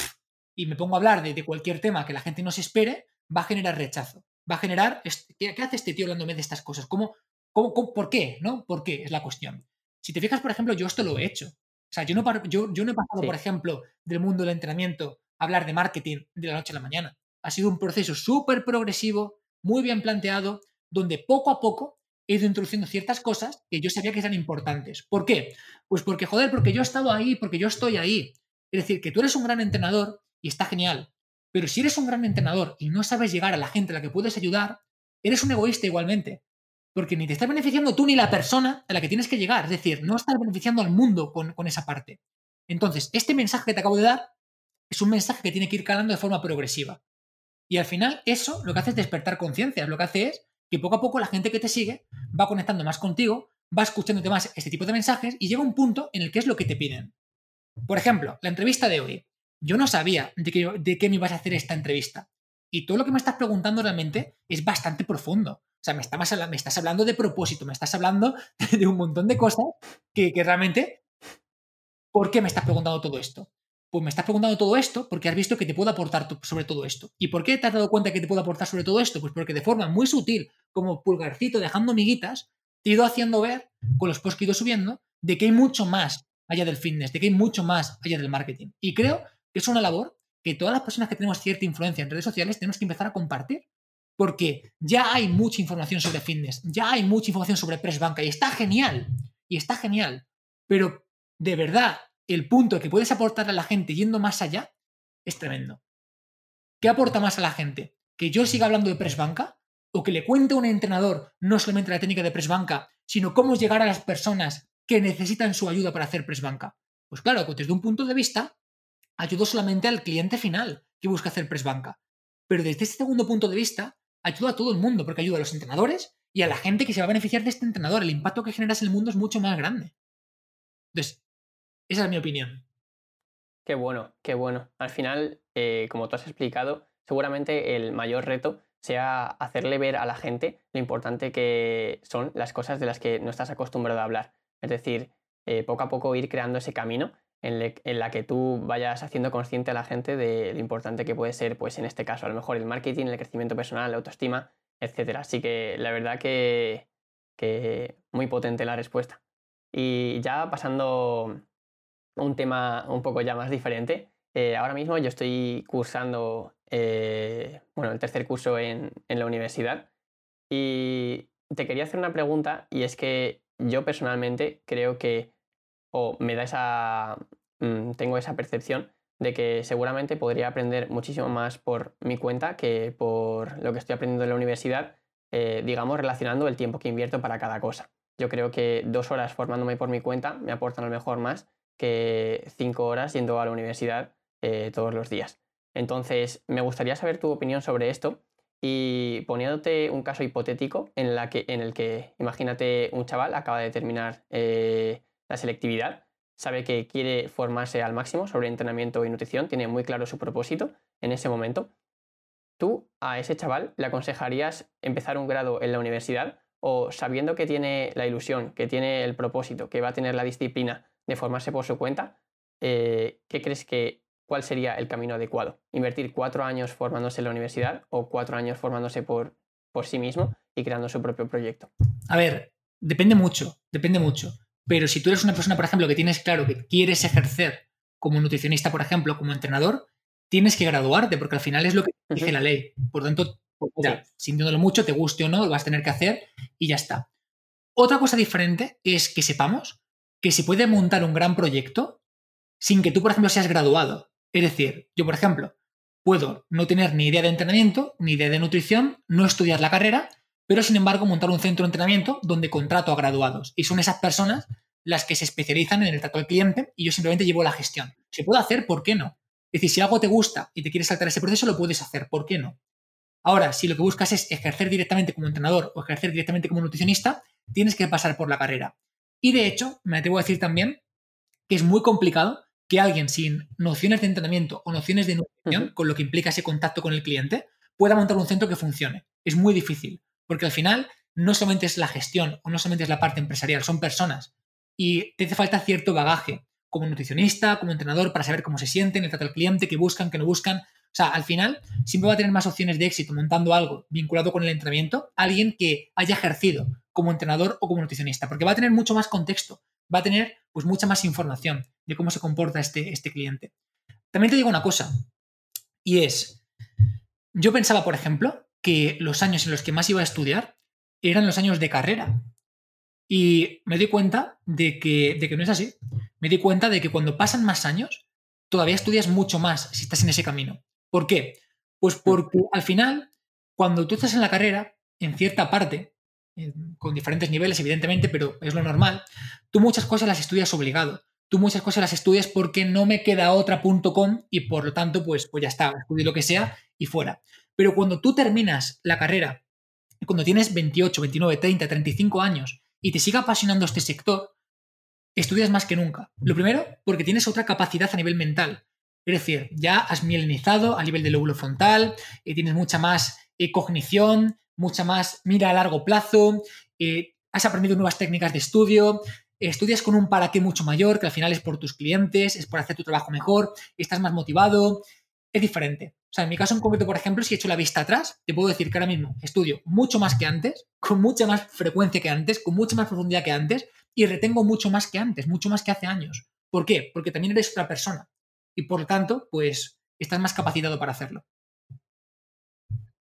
y me pongo a hablar de, cualquier tema que la gente no se espere, va a generar rechazo. Va a generar, ¿qué, hace este tío hablándome de estas cosas? ¿Cómo, cómo, por qué? ¿No? ¿Por qué? Es la cuestión. Si te fijas, por ejemplo, yo esto lo he hecho. O sea, yo no, yo, yo no he pasado, por ejemplo, del mundo del entrenamiento a hablar de marketing de la noche a la mañana. Ha sido un proceso súper progresivo, muy bien planteado, donde poco a poco he ido introduciendo ciertas cosas que yo sabía que eran importantes. ¿Por qué? Pues porque, joder, porque yo he estado ahí, porque yo estoy ahí. Es decir, que tú eres un gran entrenador y está genial. Pero si eres un gran entrenador y no sabes llegar a la gente a la que puedes ayudar, eres un egoísta igualmente porque ni te estás beneficiando tú ni la persona a la que tienes que llegar. Es decir, no estás beneficiando al mundo con, esa parte. Entonces, este mensaje que te acabo de dar es un mensaje que tiene que ir calando de forma progresiva. Y al final, eso lo que hace es despertar conciencias. Lo que hace es que poco a poco la gente que te sigue va conectando más contigo, va escuchándote más este tipo de mensajes y llega un punto en el que es lo que te piden. Por ejemplo, la entrevista de hoy. Yo no sabía de qué me ibas a hacer esta entrevista. Y todo lo que me estás preguntando realmente es bastante profundo. O sea, me, me estás hablando de propósito, me estás hablando de un montón de cosas que, realmente... ¿Por qué me estás preguntando todo esto? Pues me estás preguntando todo esto porque has visto que te puedo aportar sobre todo esto. ¿Y por qué te has dado cuenta que te puedo aportar sobre todo esto? Pues porque de forma muy sutil, como pulgarcito dejando miguitas, te he ido haciendo ver, con los posts que he ido subiendo, de que hay mucho más allá del fitness, de que hay mucho más allá del marketing. Y creo que es una labor que todas las personas que tenemos cierta influencia en redes sociales tenemos que empezar a compartir porque ya hay mucha información sobre fitness, ya hay mucha información sobre press banca y está genial, y está genial, pero de verdad el punto que puedes aportar a la gente yendo más allá es tremendo. ¿Qué aporta más a la gente? ¿Que yo siga hablando de press banca? ¿O que le cuente a un entrenador no solamente la técnica de press banca, sino cómo llegar a las personas que necesitan su ayuda para hacer press banca? Pues claro, pues desde un punto de vista, ayudo solamente al cliente final que busca hacer press banca. Pero desde este segundo punto de vista, ayuda a todo el mundo, porque ayuda a los entrenadores y a la gente que se va a beneficiar de este entrenador. El impacto que generas en el mundo es mucho más grande. Entonces, esa es mi opinión. Qué bueno, qué bueno. Al final, eh, como tú has explicado, seguramente el mayor reto sea hacerle ver a la gente lo importante que son las cosas de las que no estás acostumbrado a hablar. Es decir, eh, poco a poco ir creando ese camino en, la que tú vayas haciendo consciente a la gente de lo importante que puede ser, pues en este caso, a lo mejor el marketing, el crecimiento personal, la autoestima, etc. Así que la verdad que, muy potente la respuesta. Y ya pasando un tema un poco ya más diferente, eh, ahora mismo yo estoy cursando, eh, bueno, el tercer curso en, en la universidad y te quería hacer una pregunta y es que yo personalmente creo que o me da esa, mm, tengo esa percepción de que seguramente podría aprender muchísimo más por mi cuenta que por lo que estoy aprendiendo en la universidad, eh, digamos, relacionando el tiempo que invierto para cada cosa. Yo creo que dos horas formándome por mi cuenta me aportan a lo mejor más que cinco horas yendo a la universidad eh, todos los días. Entonces, me gustaría saber tu opinión sobre esto y poniéndote un caso hipotético en, la que, en el que, imagínate, un chaval acaba de terminar eh, la selectividad, sabe que quiere formarse al máximo sobre entrenamiento y nutrición, tiene muy claro su propósito en ese momento. ¿Tú a ese chaval le aconsejarías empezar un grado en la universidad o sabiendo que tiene la ilusión, que tiene el propósito, que va a tener la disciplina de formarse por su cuenta, eh, ¿qué crees que cuál sería el camino adecuado? ¿Invertir cuatro años formándose en la universidad o cuatro años formándose por, por sí mismo y creando su propio proyecto? A ver, depende mucho, depende mucho. Pero si tú eres una persona, por ejemplo, que tienes claro que quieres ejercer como nutricionista, por ejemplo, como entrenador, tienes que graduarte, porque al final es lo que dice la ley. Por tanto, pues sintiéndolo mucho, te guste o no, lo vas a tener que hacer y ya está. Otra cosa diferente es que sepamos que se puede montar un gran proyecto sin que tú, por ejemplo, seas graduado. Es decir, yo, por ejemplo, puedo no tener ni idea de entrenamiento, ni idea de nutrición, no estudiar la carrera, pero sin embargo montar un centro de entrenamiento donde contrato a graduados. Y son esas personas las que se especializan en el trato al cliente y yo simplemente llevo la gestión. ¿Se puede hacer? ¿Por qué no? Es decir, si algo te gusta y te quieres saltar ese proceso, lo puedes hacer. ¿Por qué no? Ahora, si lo que buscas es ejercer directamente como entrenador o ejercer directamente como nutricionista, tienes que pasar por la carrera. Y de hecho, me atrevo a decir también que es muy complicado que alguien sin nociones de entrenamiento o nociones de nutrición, con lo que implica ese contacto con el cliente, pueda montar un centro que funcione. Es muy difícil, porque al final no solamente es la gestión o no solamente es la parte empresarial, son personas. Y te hace falta cierto bagaje como nutricionista, como entrenador, para saber cómo se sienten, el trato al cliente, qué buscan, qué no buscan. O sea, al final siempre va a tener más opciones de éxito montando algo vinculado con el entrenamiento alguien que haya ejercido como entrenador o como nutricionista, porque va a tener mucho más contexto, va a tener pues mucha más información de cómo se comporta este, este cliente. También te digo una cosa, y es, yo pensaba, por ejemplo, que los años en los que más iba a estudiar eran los años de carrera. Y me di cuenta de que, de que no es así. Me di cuenta de que cuando pasan más años, todavía estudias mucho más si estás en ese camino. ¿Por qué? Pues porque al final, cuando tú estás en la carrera, en cierta parte, con diferentes niveles, evidentemente, pero es lo normal, tú muchas cosas las estudias obligado. Tú muchas cosas las estudias porque no me queda otra punto com y por lo tanto, pues, pues ya está, estudio lo que sea y fuera. Pero cuando tú terminas la carrera, cuando tienes 28, 29, 30, 35 años y te sigue apasionando este sector, estudias más que nunca. Lo primero, porque tienes otra capacidad a nivel mental. Es decir, ya has mielinizado a nivel del lóbulo frontal, eh, tienes mucha más eh, cognición, mucha más mira a largo plazo, eh, has aprendido nuevas técnicas de estudio, estudias con un para qué mucho mayor, que al final es por tus clientes, es por hacer tu trabajo mejor, estás más motivado, es diferente. O sea, en mi caso en concreto, por ejemplo, si he hecho la vista atrás, te puedo decir que ahora mismo estudio mucho más que antes, con mucha más frecuencia que antes, con mucha más profundidad que antes, y retengo mucho más que antes, mucho más que hace años. ¿Por qué? Porque también eres otra persona. Y por lo tanto, pues estás más capacitado para hacerlo.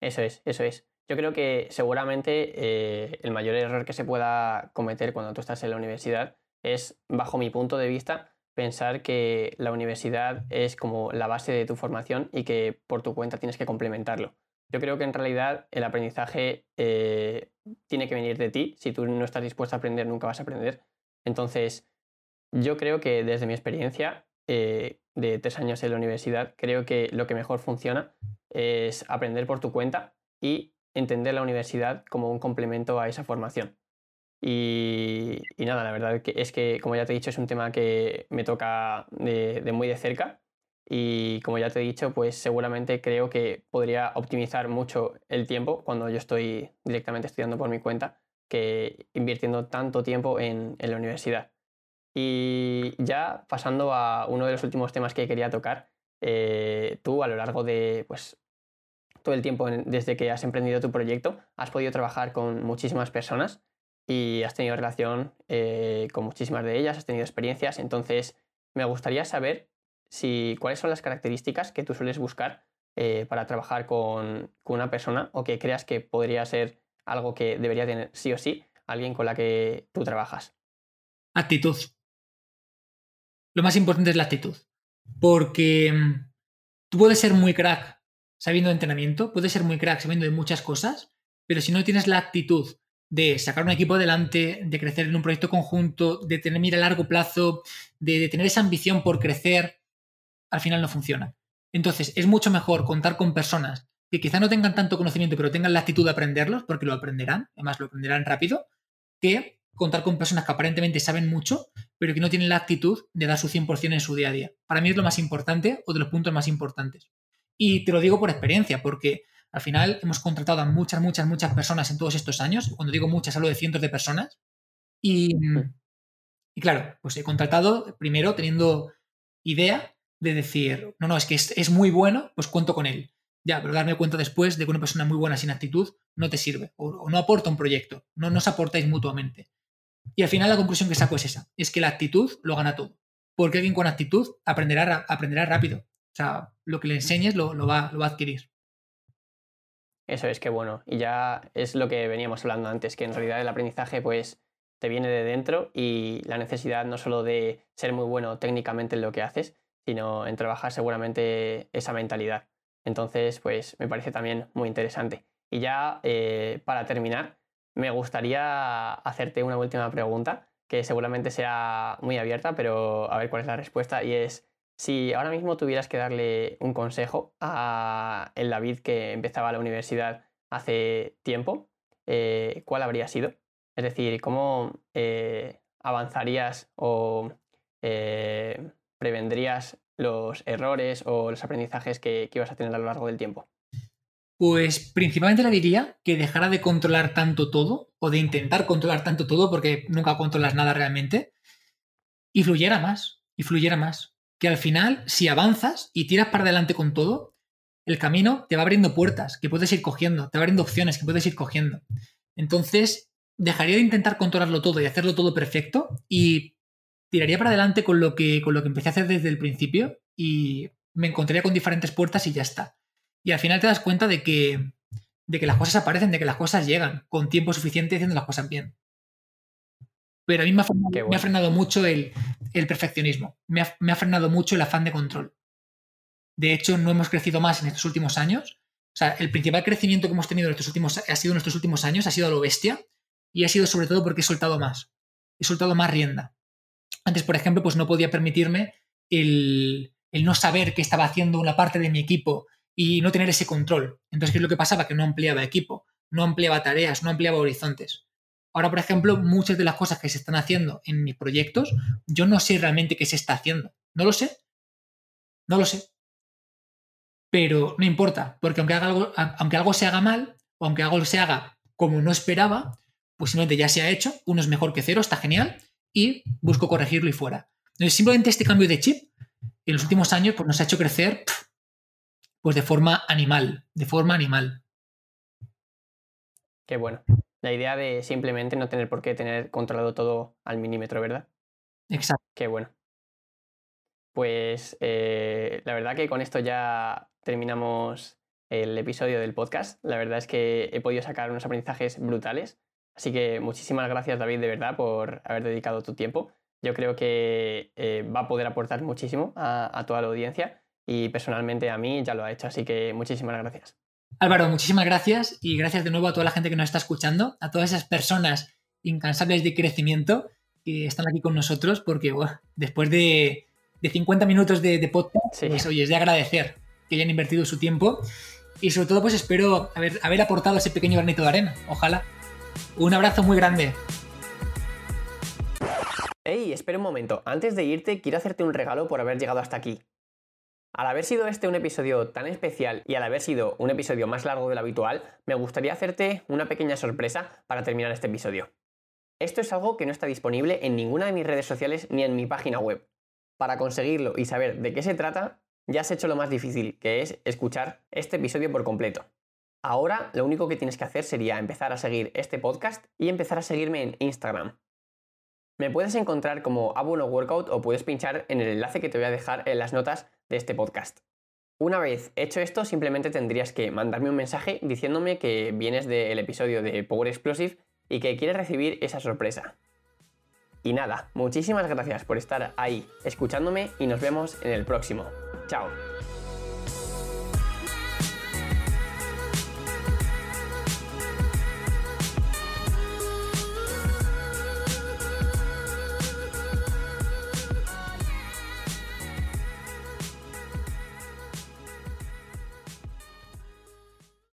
Eso es, eso es. Yo creo que seguramente eh, el mayor error que se pueda cometer cuando tú estás en la universidad es, bajo mi punto de vista, pensar que la universidad es como la base de tu formación y que por tu cuenta tienes que complementarlo. Yo creo que en realidad el aprendizaje eh, tiene que venir de ti. Si tú no estás dispuesto a aprender, nunca vas a aprender. Entonces, yo creo que desde mi experiencia eh, de tres años en la universidad, creo que lo que mejor funciona es aprender por tu cuenta y entender la universidad como un complemento a esa formación. Y, nada, la verdad es que, como ya te he dicho, es un tema que me toca de, muy de cerca. Y como ya te he dicho, pues seguramente creo que podría optimizar mucho el tiempo cuando yo estoy directamente estudiando por mi cuenta que invirtiendo tanto tiempo en, la universidad. Y ya pasando a uno de los últimos temas que quería tocar, eh, tú a lo largo de pues, todo el tiempo desde que has emprendido tu proyecto, has podido trabajar con muchísimas personas y has tenido relación eh, con muchísimas de ellas, has tenido experiencias, entonces me gustaría saber si, cuáles son las características que tú sueles buscar eh, para trabajar con, una persona o que creas que podría ser algo que debería tener sí o sí alguien con la que tú trabajas. Actitud. Lo más importante es la actitud. Porque mm, tú puedes ser muy crack sabiendo de entrenamiento, puedes ser muy crack sabiendo de muchas cosas, pero si no tienes la actitud de sacar un equipo adelante, de crecer en un proyecto conjunto, de tener mira a largo plazo, de, tener esa ambición por crecer, al final no funciona. Entonces, es mucho mejor contar con personas que quizá no tengan tanto conocimiento, pero tengan la actitud de aprenderlos, porque lo aprenderán, además lo aprenderán rápido, que contar con personas que aparentemente saben mucho, pero que no tienen la actitud de dar su 100% en su día a día. Para mí es lo más importante o de los puntos más importantes. Y te lo digo por experiencia, porque al final hemos contratado a muchas, muchas, muchas personas en todos estos años. Cuando digo muchas, hablo de cientos de personas. Y, y claro, pues he contratado primero teniendo idea de decir, no, no, es que es, muy bueno, pues cuento con él. Ya, pero darme cuenta después de que una persona muy buena sin actitud no te sirve o, no aporta un proyecto, no nos aportáis mutuamente. Y al final la conclusión que saco es esa, es que la actitud lo gana todo. Porque alguien con actitud aprenderá, aprenderá rápido. O sea, lo que le enseñes lo, va, lo va a adquirir. Eso es que bueno, y ya es lo que veníamos hablando antes, que en realidad el aprendizaje pues te viene de dentro y la necesidad no solo de ser muy bueno técnicamente en lo que haces, sino en trabajar seguramente esa mentalidad. Entonces, pues me parece también muy interesante. Y ya eh, para terminar, me gustaría hacerte una última pregunta, que seguramente sea muy abierta, pero a ver cuál es la respuesta. Y es, si ahora mismo tuvieras que darle un consejo a el David que empezaba la universidad hace tiempo, eh, ¿cuál habría sido? Es decir, ¿cómo eh, avanzarías o prevendrías los errores o los aprendizajes que, ibas a tener a lo largo del tiempo? Pues principalmente le diría que dejara de controlar tanto todo, o de intentar controlar tanto todo, porque nunca controlas nada realmente, y fluyera más, y fluyera más. Que al final, si avanzas y tiras para adelante con todo, el camino te va abriendo puertas que puedes ir cogiendo, te va abriendo opciones que puedes ir cogiendo. Entonces, dejaría de intentar controlarlo todo y hacerlo todo perfecto y tiraría para adelante con lo, que, con lo que empecé a hacer desde el principio y me encontraría con diferentes puertas y ya está. Y al final te das cuenta de que, de que las cosas aparecen, de que las cosas llegan con tiempo suficiente haciendo las cosas bien. Pero a mí me ha frenado, mucho el, perfeccionismo, me ha, me ha, frenado mucho el afán de control. De hecho, no hemos crecido más en estos últimos años. O sea, el principal crecimiento que hemos tenido en estos últimos, ha sido en estos últimos años, ha sido a lo bestia, y ha sido sobre todo porque he soltado más. He soltado más rienda. Antes, por ejemplo, pues no podía permitirme el, no saber qué estaba haciendo una parte de mi equipo y no tener ese control. Entonces, ¿qué es lo que pasaba? Que no ampliaba equipo, no ampliaba tareas, no ampliaba horizontes. Ahora, por ejemplo, muchas de las cosas que se están haciendo en mis proyectos, yo no sé realmente qué se está haciendo. No lo sé. No lo sé. Pero no importa, porque aunque, algo, aunque algo se haga mal, o aunque algo se haga como no esperaba, pues simplemente ya se ha hecho, uno es mejor que cero, está genial, y busco corregirlo y fuera. Entonces, simplemente este cambio de chip en los últimos años pues, nos ha hecho crecer pues, de forma animal, de forma animal. Qué bueno. La idea de simplemente no tener por qué tener controlado todo al milímetro, ¿verdad? Exacto. Qué bueno. Pues eh, la verdad que con esto ya terminamos el episodio del podcast. La verdad es que he podido sacar unos aprendizajes brutales Así que muchísimas gracias David de verdad por haber dedicado tu tiempo. Yo creo que eh, va a poder aportar muchísimo a, toda la audiencia y personalmente a mí ya lo ha hecho, así que muchísimas gracias. Álvaro, muchísimas gracias y gracias de nuevo a toda la gente que nos está escuchando, a todas esas personas incansables de crecimiento que están aquí con nosotros, porque después de, 50 minutos de, podcast, pues oye, es de agradecer que hayan invertido su tiempo y sobre todo pues espero haber, haber aportado ese pequeño granito de arena, ojalá. Un abrazo muy grande. Hey, espera un momento. Antes de irte, quiero hacerte un regalo por haber llegado hasta aquí. Al haber sido este un episodio tan especial y al haber sido un episodio más largo de lo habitual, me gustaría hacerte una pequeña sorpresa para terminar este episodio. Esto es algo que no está disponible en ninguna de mis redes sociales ni en mi página web. Para conseguirlo y saber de qué se trata, ya has hecho lo más difícil, que es escuchar este episodio por completo. Ahora lo único que tienes que hacer sería empezar a seguir este podcast y empezar a seguirme en Instagram. Me puedes encontrar como Abuno Workout o puedes pinchar en el enlace que te voy a dejar en las notas de este podcast. Una vez hecho esto, simplemente tendrías que mandarme un mensaje diciéndome que vienes del episodio de Power Explosive y que quieres recibir esa sorpresa. Y nada, muchísimas gracias por estar ahí escuchándome y nos vemos en el próximo. Chao.